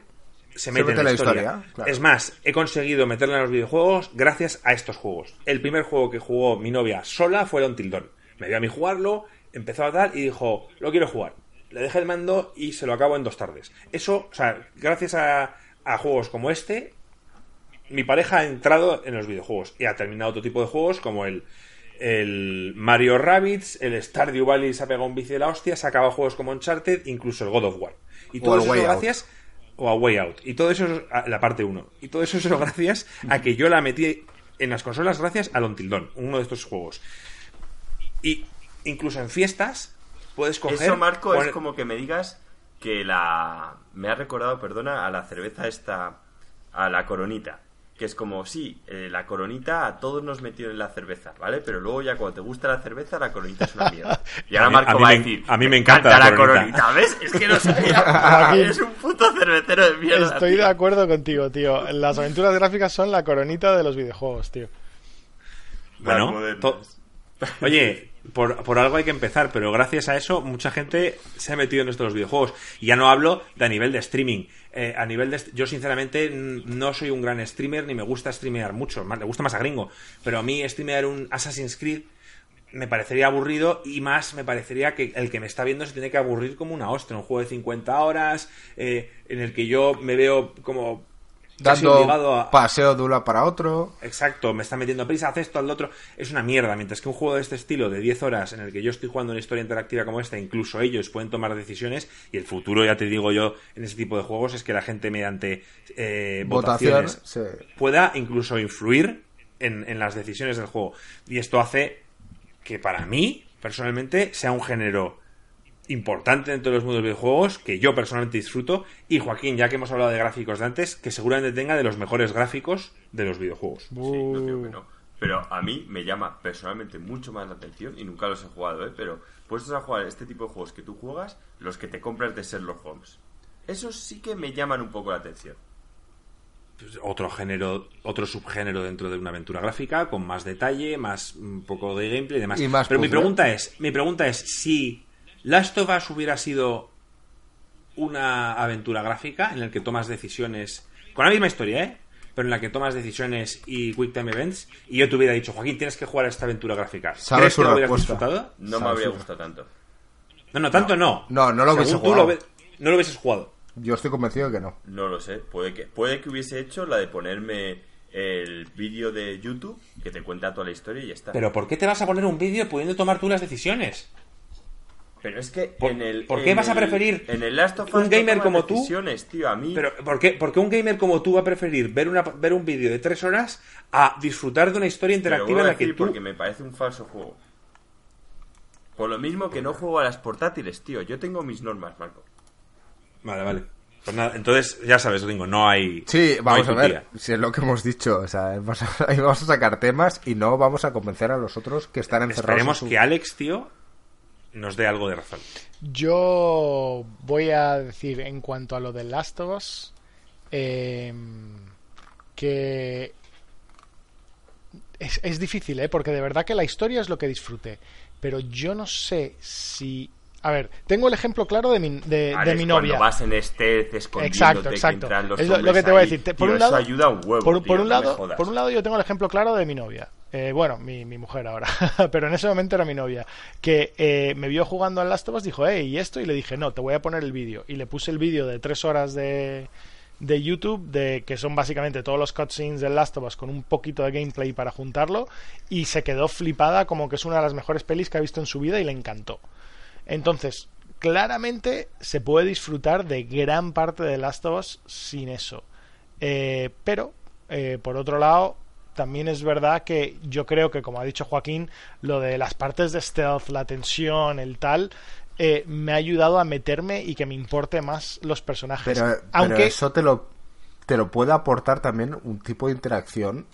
Se mete, mete en la la historia. historia, claro. Es más, he conseguido meterla en los videojuegos gracias a estos juegos. El primer juego que jugó mi novia sola fue Until Dawn. Me vio a mí jugarlo, empezó a tal y dijo, lo quiero jugar. Le dejé el mando y se lo acabo en dos tardes. Eso, o sea, gracias a, a juegos como este, mi pareja ha entrado en los videojuegos y ha terminado otro tipo de juegos como el, el Mario Rabbids, el Stardew Valley se ha pegado un bici de la hostia, se ha acabado juegos como Uncharted, incluso el God of War. Y todo eso Out. gracias o a Way Out. Y todo eso es a- la parte 1. Y todo eso es [laughs] gracias a que yo la metí en las consolas gracias al Until Dawn, uno de estos juegos. Y incluso en fiestas puedes coger Eso, Marco, poner- es como que me digas que la... Me ha recordado, perdona, a la cerveza esta, a la coronita. Que es como, sí, eh, la coronita a todos nos metió en la cerveza, ¿vale? Pero luego ya cuando te gusta la cerveza, la coronita es una [laughs] mierda. Y ahora A mí- Marco a mí va a me- decir, a mí me encanta la coronita". ¿ves? Es que no [laughs] sabía. Joaquín. es un puto cervecero de mierda. Estoy de acuerdo contigo, tío. Las aventuras gráficas son la coronita de los videojuegos, tío. Bueno, to- Oye, por, por algo hay que empezar, pero gracias a eso mucha gente se ha metido en estos videojuegos. Y ya no hablo de a nivel de streaming. Eh, a nivel de... Yo sinceramente no soy un gran streamer ni me gusta streamear mucho. Más, le gusta más a gringo. Pero a mí streamear un Assassin's Creed me parecería aburrido y más me parecería que el que me está viendo se tiene que aburrir como una ostra. Un juego de 50 horas eh, en el que yo me veo como... Dando a, paseo de uno para otro. Exacto, me está metiendo prisa, haz esto, al otro. Es una mierda. Mientras que un juego de este estilo, de 10 horas, en el que yo estoy jugando una historia interactiva como esta, incluso ellos pueden tomar decisiones. Y el futuro, ya te digo yo, en ese tipo de juegos, es que la gente, mediante eh, Votación. votaciones, sí. pueda incluso influir en, en las decisiones del juego. Y esto hace que para mí, personalmente, sea un género importante dentro de los mundos de videojuegos que yo personalmente disfruto y Joaquín, ya que hemos hablado de gráficos de antes, que seguramente tenga de los mejores gráficos de los videojuegos. Sí, no digo que no. Pero a mí me llama personalmente mucho más la atención, y nunca los he jugado, ¿eh? pero puestos a jugar este tipo de juegos que tú juegas, los que te compras de Sherlock Holmes. Esos sí que me llaman un poco la atención. Pues, otro género, otro subgénero dentro de una aventura gráfica con más detalle, más un poco de gameplay y demás. Y más Pero mi pregunta es, mi pregunta es si Last of Us hubiera sido una aventura gráfica en la que tomas decisiones con la misma historia, ¿eh? Pero en la que tomas decisiones y quick time events y yo te hubiera dicho, Joaquín, tienes que jugar a esta aventura gráfica. Sabes ¿Crees que lo hubieras respuesta. disfrutado? No me habría gustado tanto. No, no, tanto no. No, no lo Según hubiese jugado. ve- no lo hubieses jugado. Yo estoy convencido de que no. No lo sé. Puede que, puede que hubiese hecho la de ponerme el vídeo de YouTube que te cuenta toda la historia y ya está. Pero ¿por qué te vas a poner un vídeo pudiendo tomar tú las decisiones? Pero es que ¿Por- en el. por qué en vas a el- preferir En el Last of Us un no gamer como tú? decisiones, tío. A mí. Pero ¿por qué, por qué un gamer como tú va a preferir ver, una, ver un vídeo de tres horas a disfrutar de una historia interactiva en a la que tú... porque me parece un falso juego. Por lo mismo que no juego a las portátiles, tío. Yo tengo mis normas, Marco. Vale, vale. Pues nada, entonces ya sabes, Ringo, no hay... Sí, no vamos hay a ver. Si es lo que hemos dicho. O sea, vamos a, [laughs] ahí vamos a sacar temas y no vamos a convencer a los otros que están encerrados. Esperemos en su- que Alex, tío, nos dé algo de razón. Yo voy a decir en cuanto a lo de Last of Us eh, que es, es difícil, ¿eh? porque de verdad que la historia es lo que disfruté, pero yo no sé si... A ver, tengo el ejemplo claro de mi, de, Vale, de es mi cuando novia. vas en escondiéndote Exacto, que exacto. entran los Es lo, lo que te voy a decir. Te- Por Tío, un lado, eso ayuda un huevo, por, tío, por un no me lado, jodas. por un lado yo tengo el ejemplo claro de mi novia. Eh, bueno, mi, mi, mujer ahora, [laughs] pero en ese momento era mi novia, que eh, me vio jugando al Last of Us, dijo, hey, ¿y esto? Y le dije, no, te voy a poner el vídeo. Y le puse el vídeo de tres horas de, de YouTube, de que son básicamente todos los cutscenes del Last of Us con un poquito de gameplay para juntarlo, y se quedó flipada como que es una de las mejores pelis que ha visto en su vida y le encantó. Entonces, claramente se puede disfrutar de gran parte de Last of Us sin eso. Eh, pero, eh, por otro lado, también es verdad que yo creo que, como ha dicho Joaquín, lo de las partes de stealth, la tensión, el tal, eh, me ha ayudado a meterme y que me importe más los personajes. Pero, Aunque eso te lo, te lo puede aportar también un tipo de interacción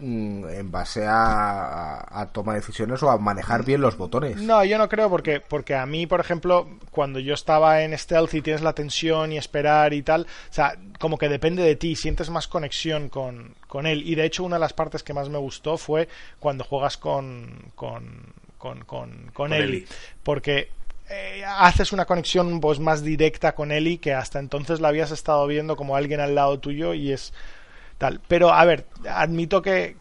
en base a, a, toma de decisiones o a manejar bien los botones. No, yo no creo porque, porque a mí, por ejemplo, cuando yo estaba en stealth y tienes la tensión y esperar y tal, o sea, como que depende de ti, sientes más conexión con, con él. Y de hecho, una de las partes que más me gustó fue cuando juegas con, con, con, con, con Ellie. Porque eh, haces una conexión pues más directa con Ellie que hasta entonces la habías estado viendo como alguien al lado tuyo y es tal. Pero a ver, admito que,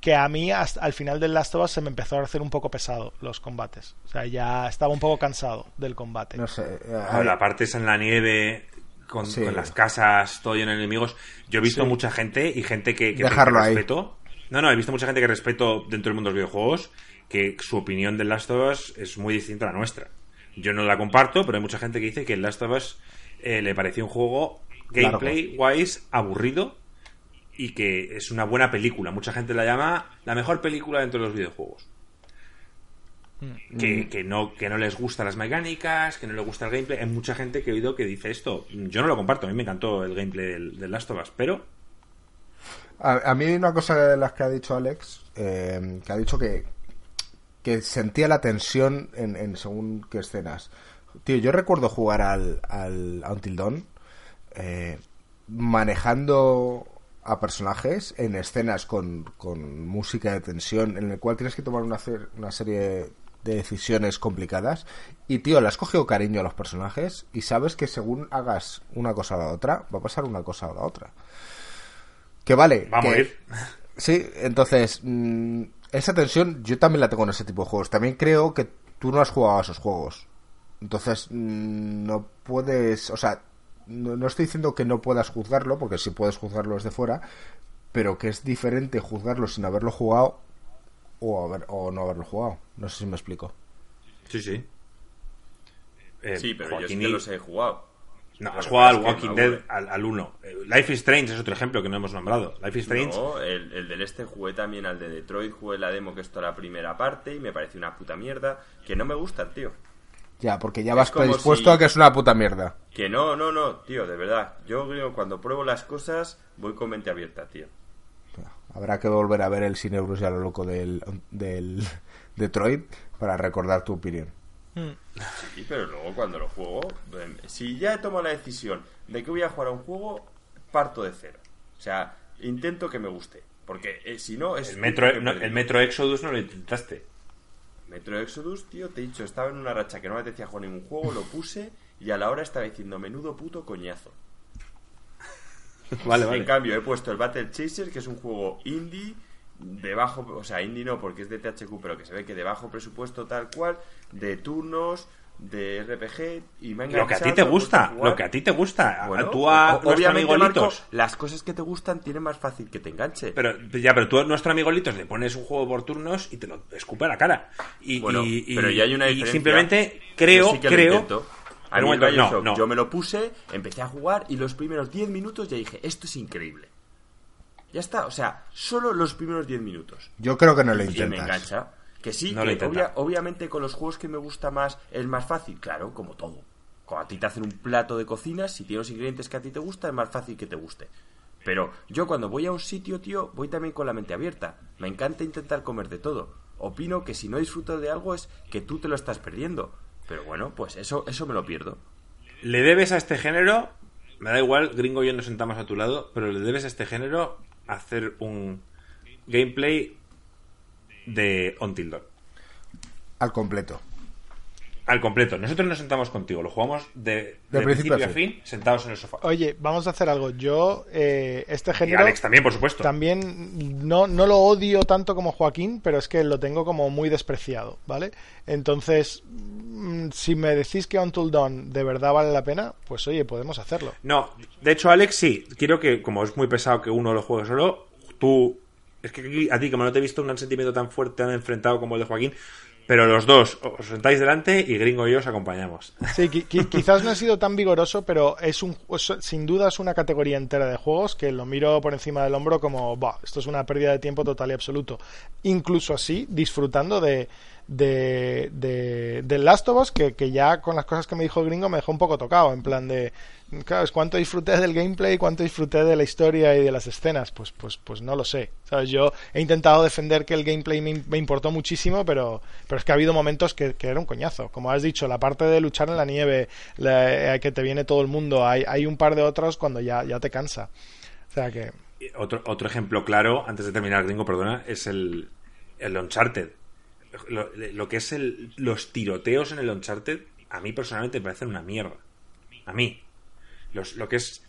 que a mí hasta, al final del Last of Us se me empezó a hacer un poco pesado los combates. O sea, ya estaba un poco cansado del combate. No sé. Eh, la parte es en la nieve. Con, sí. con, las casas todo lleno de enemigos. Yo he visto sí. mucha gente y gente que, que, Dejarlo respeto. No, no, he visto mucha gente que respeto dentro del mundo de los videojuegos que su opinión del Last of Us es muy distinta a la nuestra. Yo no la comparto, pero hay mucha gente que dice que el Last of Us eh, le pareció un juego gameplay-wise aburrido y que es una buena película. Mucha gente la llama la mejor película dentro de los videojuegos. Mm. Que, que, no, que no les gustan las mecánicas, que no les gusta el gameplay. Hay mucha gente que he oído que dice esto. Yo no lo comparto, a mí me encantó el gameplay del, del Last of Us, pero... A, a, mí una cosa de las que ha dicho Alex, eh, que ha dicho que, que sentía la tensión en, en, según qué escenas. Tío, yo recuerdo jugar al, al Until Dawn eh, manejando a personajes en escenas con, con, música de tensión en el cual tienes que tomar una, una serie de decisiones complicadas y tío, le has cogido cariño a los personajes y sabes que según hagas una cosa o la otra va a pasar una cosa o la otra que vale va a morir [laughs] sí, entonces mmm, esa tensión yo también la tengo en ese tipo de juegos. También creo que tú no has jugado a esos juegos. Entonces, mmm, no puedes, o sea, no, no, estoy diciendo que no puedas juzgarlo, porque sí puedes juzgarlo desde fuera, pero que es diferente juzgarlo sin haberlo jugado o, haber, o no haberlo jugado. No sé si me explico. Sí, sí. Eh, sí, pero Joaquín yo sí que los he jugado. No, has jugado al Walking Dead al, al 1. Life is Strange es otro ejemplo que no hemos nombrado. Life is Strange. No, el, el, del este jugué también al de Detroit, jugué la demo que es toda la primera parte y me pareció una puta mierda. Que no me gusta, tío. Ya, porque ya vas predispuesto si... a que es una puta mierda. Que no, no, no, tío, de verdad. Yo creo cuando pruebo las cosas voy con mente abierta, tío. Habrá que volver a ver el Cine y a lo loco del, del [laughs] Detroit para recordar tu opinión. Sí, pero luego cuando lo juego, si ya he tomado la decisión de que voy a jugar a un juego, parto de cero. O sea, intento que me guste. Porque eh, si no, es. El Metro, no, el Metro Exodus no lo intentaste. Metro Exodus, tío, te he dicho, estaba en una racha que no me apetecía jugar ningún juego, lo puse y a la hora estaba diciendo menudo puto coñazo. vale, [laughs] vale. En cambio, he puesto el Battle Chaser, que es un juego indie de bajo, o sea, indie no porque es de THQ, pero que se ve que de bajo presupuesto tal cual, de turnos, de RPG y me Lo que a ti te gusta, lo que a ti te gusta. Bueno, tú a nuestro amigo Litos, las cosas que te gustan tienen más fácil que te enganche. Pero ya, pero tú a nuestro amigo Litos le pones un juego por turnos y te lo escupe a la cara. Y, bueno, y, pero ya hay una y simplemente creo, sí creo. A mí bueno, no, no. yo me lo puse, empecé a jugar y los primeros 10 minutos ya dije, esto es increíble. Ya está, o sea, solo los primeros 10 minutos. Yo creo que no lo intentas. Y me engancha. Que sí, no que obvia, obviamente con los juegos que me gusta más es más fácil, claro, como todo. Cuando a ti te hacen un plato de cocina, si tienes los ingredientes que a ti te gustan, es más fácil que te guste. Pero yo cuando voy a un sitio, tío, voy también con la mente abierta. Me encanta intentar comer de todo. Opino que si no disfruto de algo es que tú te lo estás perdiendo. Pero bueno, pues eso, eso me lo pierdo. Le debes a este género, me da igual, gringo y yo nos sentamos a tu lado, pero le debes a este género hacer un gameplay de Until Dawn. Al completo. al completo. Nosotros nos sentamos contigo, lo jugamos de, De de principio principio, a fin. sentados en el sofá. Oye, vamos a hacer algo. Yo, eh, este Y género. Alex también, por supuesto. También no, no lo odio tanto como Joaquín, pero es que lo tengo como muy despreciado, ¿vale? Entonces, mm, si me decís que Until Dawn de verdad vale la pena, pues oye, podemos hacerlo. No, de hecho, Alex, sí. Quiero que, como es muy pesado que uno lo juegue solo, tú. Es que aquí, a ti, como no te he visto un sentimiento tan fuerte, tan enfrentado como el de Joaquín, pero los dos os sentáis delante y Gringo y yo os acompañamos. Sí, qui- qui- quizás no he sido tan vigoroso, pero es un sin duda es una categoría entera de juegos que lo miro por encima del hombro como, bah, esto es una pérdida de tiempo total y absoluto. Incluso así, disfrutando de de, de, de Last of Us, que, que ya con las cosas que me dijo gringo me dejó un poco tocado, en plan de, claro, es cuánto disfruté del gameplay, cuánto disfruté de la historia y de las escenas, pues, pues, pues no lo sé. ¿Sabes? Yo he intentado defender que el gameplay me, me importó muchísimo, pero, pero es que ha habido momentos que, que era un coñazo. Como has dicho, la parte de luchar en la nieve, la- eh, que te viene todo el mundo, hay, hay un par de otros cuando ya, ya te cansa. O sea que... Otro, otro ejemplo claro, antes de terminar, Gringo, perdona, es el, el Uncharted. Lo, que es el, los tiroteos en el Uncharted, a mí personalmente me parecen una mierda. A mí. Los, lo que es.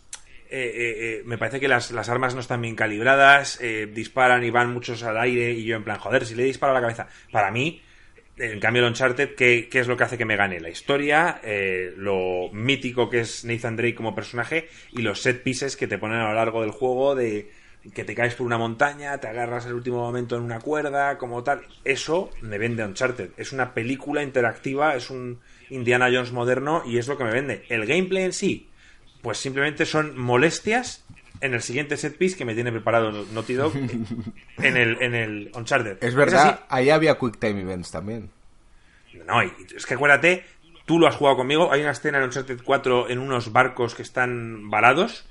eh, eh, eh, me parece que las, las armas no están bien calibradas, disparan y van muchos al aire, y yo en plan, joder, si le disparo a la cabeza. Para mí, en cambio, el Uncharted, ¿qué, qué es lo que hace que me gane? La historia, lo mítico que es Nathan Drake como personaje y los set pieces que te ponen a lo largo del juego de que te caes por una montaña, te agarras el último momento en una cuerda, como tal. Eso me vende Uncharted. Es una película interactiva, es un Indiana Jones moderno y es lo que me vende. El gameplay en sí, pues simplemente son molestias en el siguiente set piece que me tiene preparado Naughty Dog [laughs] en el, en el Uncharted. Es verdad, así. ahí había Quick Time Events también. No, es que acuérdate, tú lo has jugado conmigo. Hay una escena en Uncharted 4 en unos barcos que están varados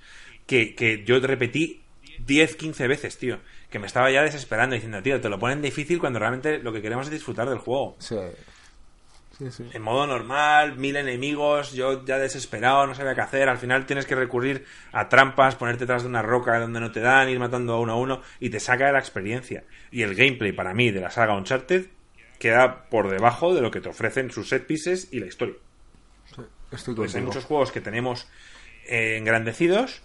que, que yo repetí 10, 15 veces, tío. Que me estaba ya desesperando diciendo, tío, te lo ponen difícil cuando realmente lo que queremos es disfrutar del juego. Sí. Sí, sí. En modo normal, mil enemigos, yo ya desesperado, no sabía qué hacer. Al final tienes que recurrir a trampas, ponerte detrás de una roca donde no te dan, ir matando a uno a uno y te saca de la experiencia. Y el gameplay para mí de la saga Uncharted queda por debajo de lo que te ofrecen sus set pieces y la historia. Estoy Pues hay muchos juegos que tenemos eh, engrandecidos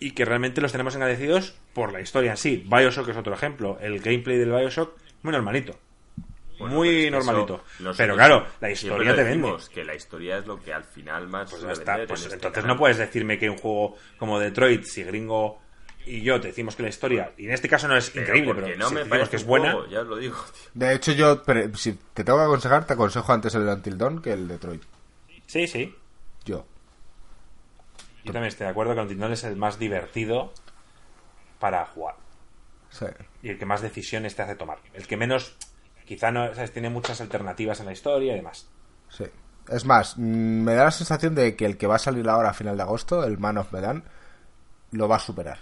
y que realmente los tenemos engrandecidos por la historia en sí. Bioshock es otro ejemplo. El gameplay del Bioshock, muy normalito. Bueno, muy pero es que normalito. eso Pero claro, la historia te vende. que la historia es lo que al final más Pues está. Pues en este entonces canal. no puedes decirme que un juego como Detroit, si Gringo y yo te decimos que la historia, y en este caso no es Pero increíble, pero no si me decimos parece que es buena, juego, ya os lo digo, tío. De hecho, yo, pero, si te tengo que aconsejar, te aconsejo antes el Until Dawn que el Detroit. sí, sí. Yo. Yo también estoy de acuerdo que Until es el más divertido para jugar. Sí. y el que más decisiones te hace tomar. El que menos, quizá no, ¿sabes? tiene muchas alternativas en la historia y demás. Sí. Es más, mm, me da la sensación de que el que va a salir ahora a final de agosto, el Man of Medan, lo va a superar.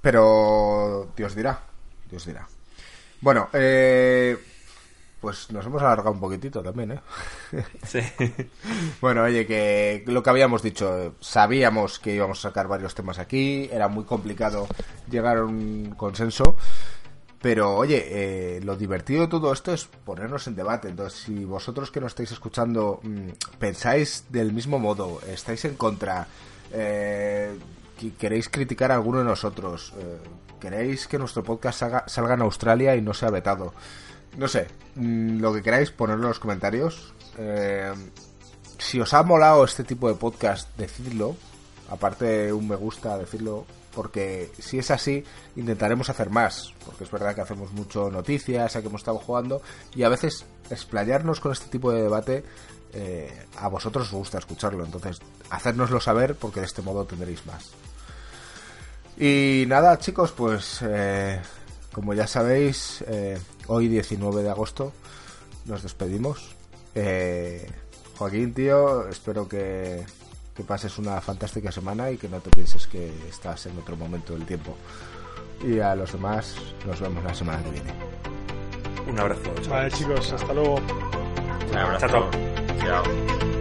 Pero Dios dirá, Dios dirá. Bueno, eh, pues nos hemos alargado un poquitito también, ¿eh? [laughs] Sí. Bueno, oye, que lo que habíamos dicho, sabíamos que íbamos a sacar varios temas aquí, era muy complicado llegar a un consenso, pero oye, eh, lo divertido de todo esto es ponernos en debate. Entonces, si vosotros que nos estáis escuchando mm, pensáis del mismo modo, estáis en contra, eh, que queréis criticar a alguno de nosotros, eh, queréis que nuestro podcast salga, salga en Australia y no sea vetado, no sé, mm, lo que queráis, ponerlo en los comentarios. Eh, si os ha molado este tipo de podcast, decidlo. Aparte un me gusta, decirlo. Porque si es así, intentaremos hacer más. Porque es verdad que hacemos mucho noticias, a que hemos estado jugando. Y a veces explayarnos con este tipo de debate, eh, a vosotros os gusta escucharlo. Entonces, hacérnoslo saber porque de este modo tendréis más. Y nada, chicos, pues eh, como ya sabéis, hoy 19 de agosto nos despedimos. Eh, Joaquín, tío, espero que, que pases una fantástica semana y que no te pienses que estás en otro momento del tiempo. Y a los demás, nos vemos la semana que viene. Un abrazo. Vale, chicos, hasta luego. Un abrazo. Chao, Chao.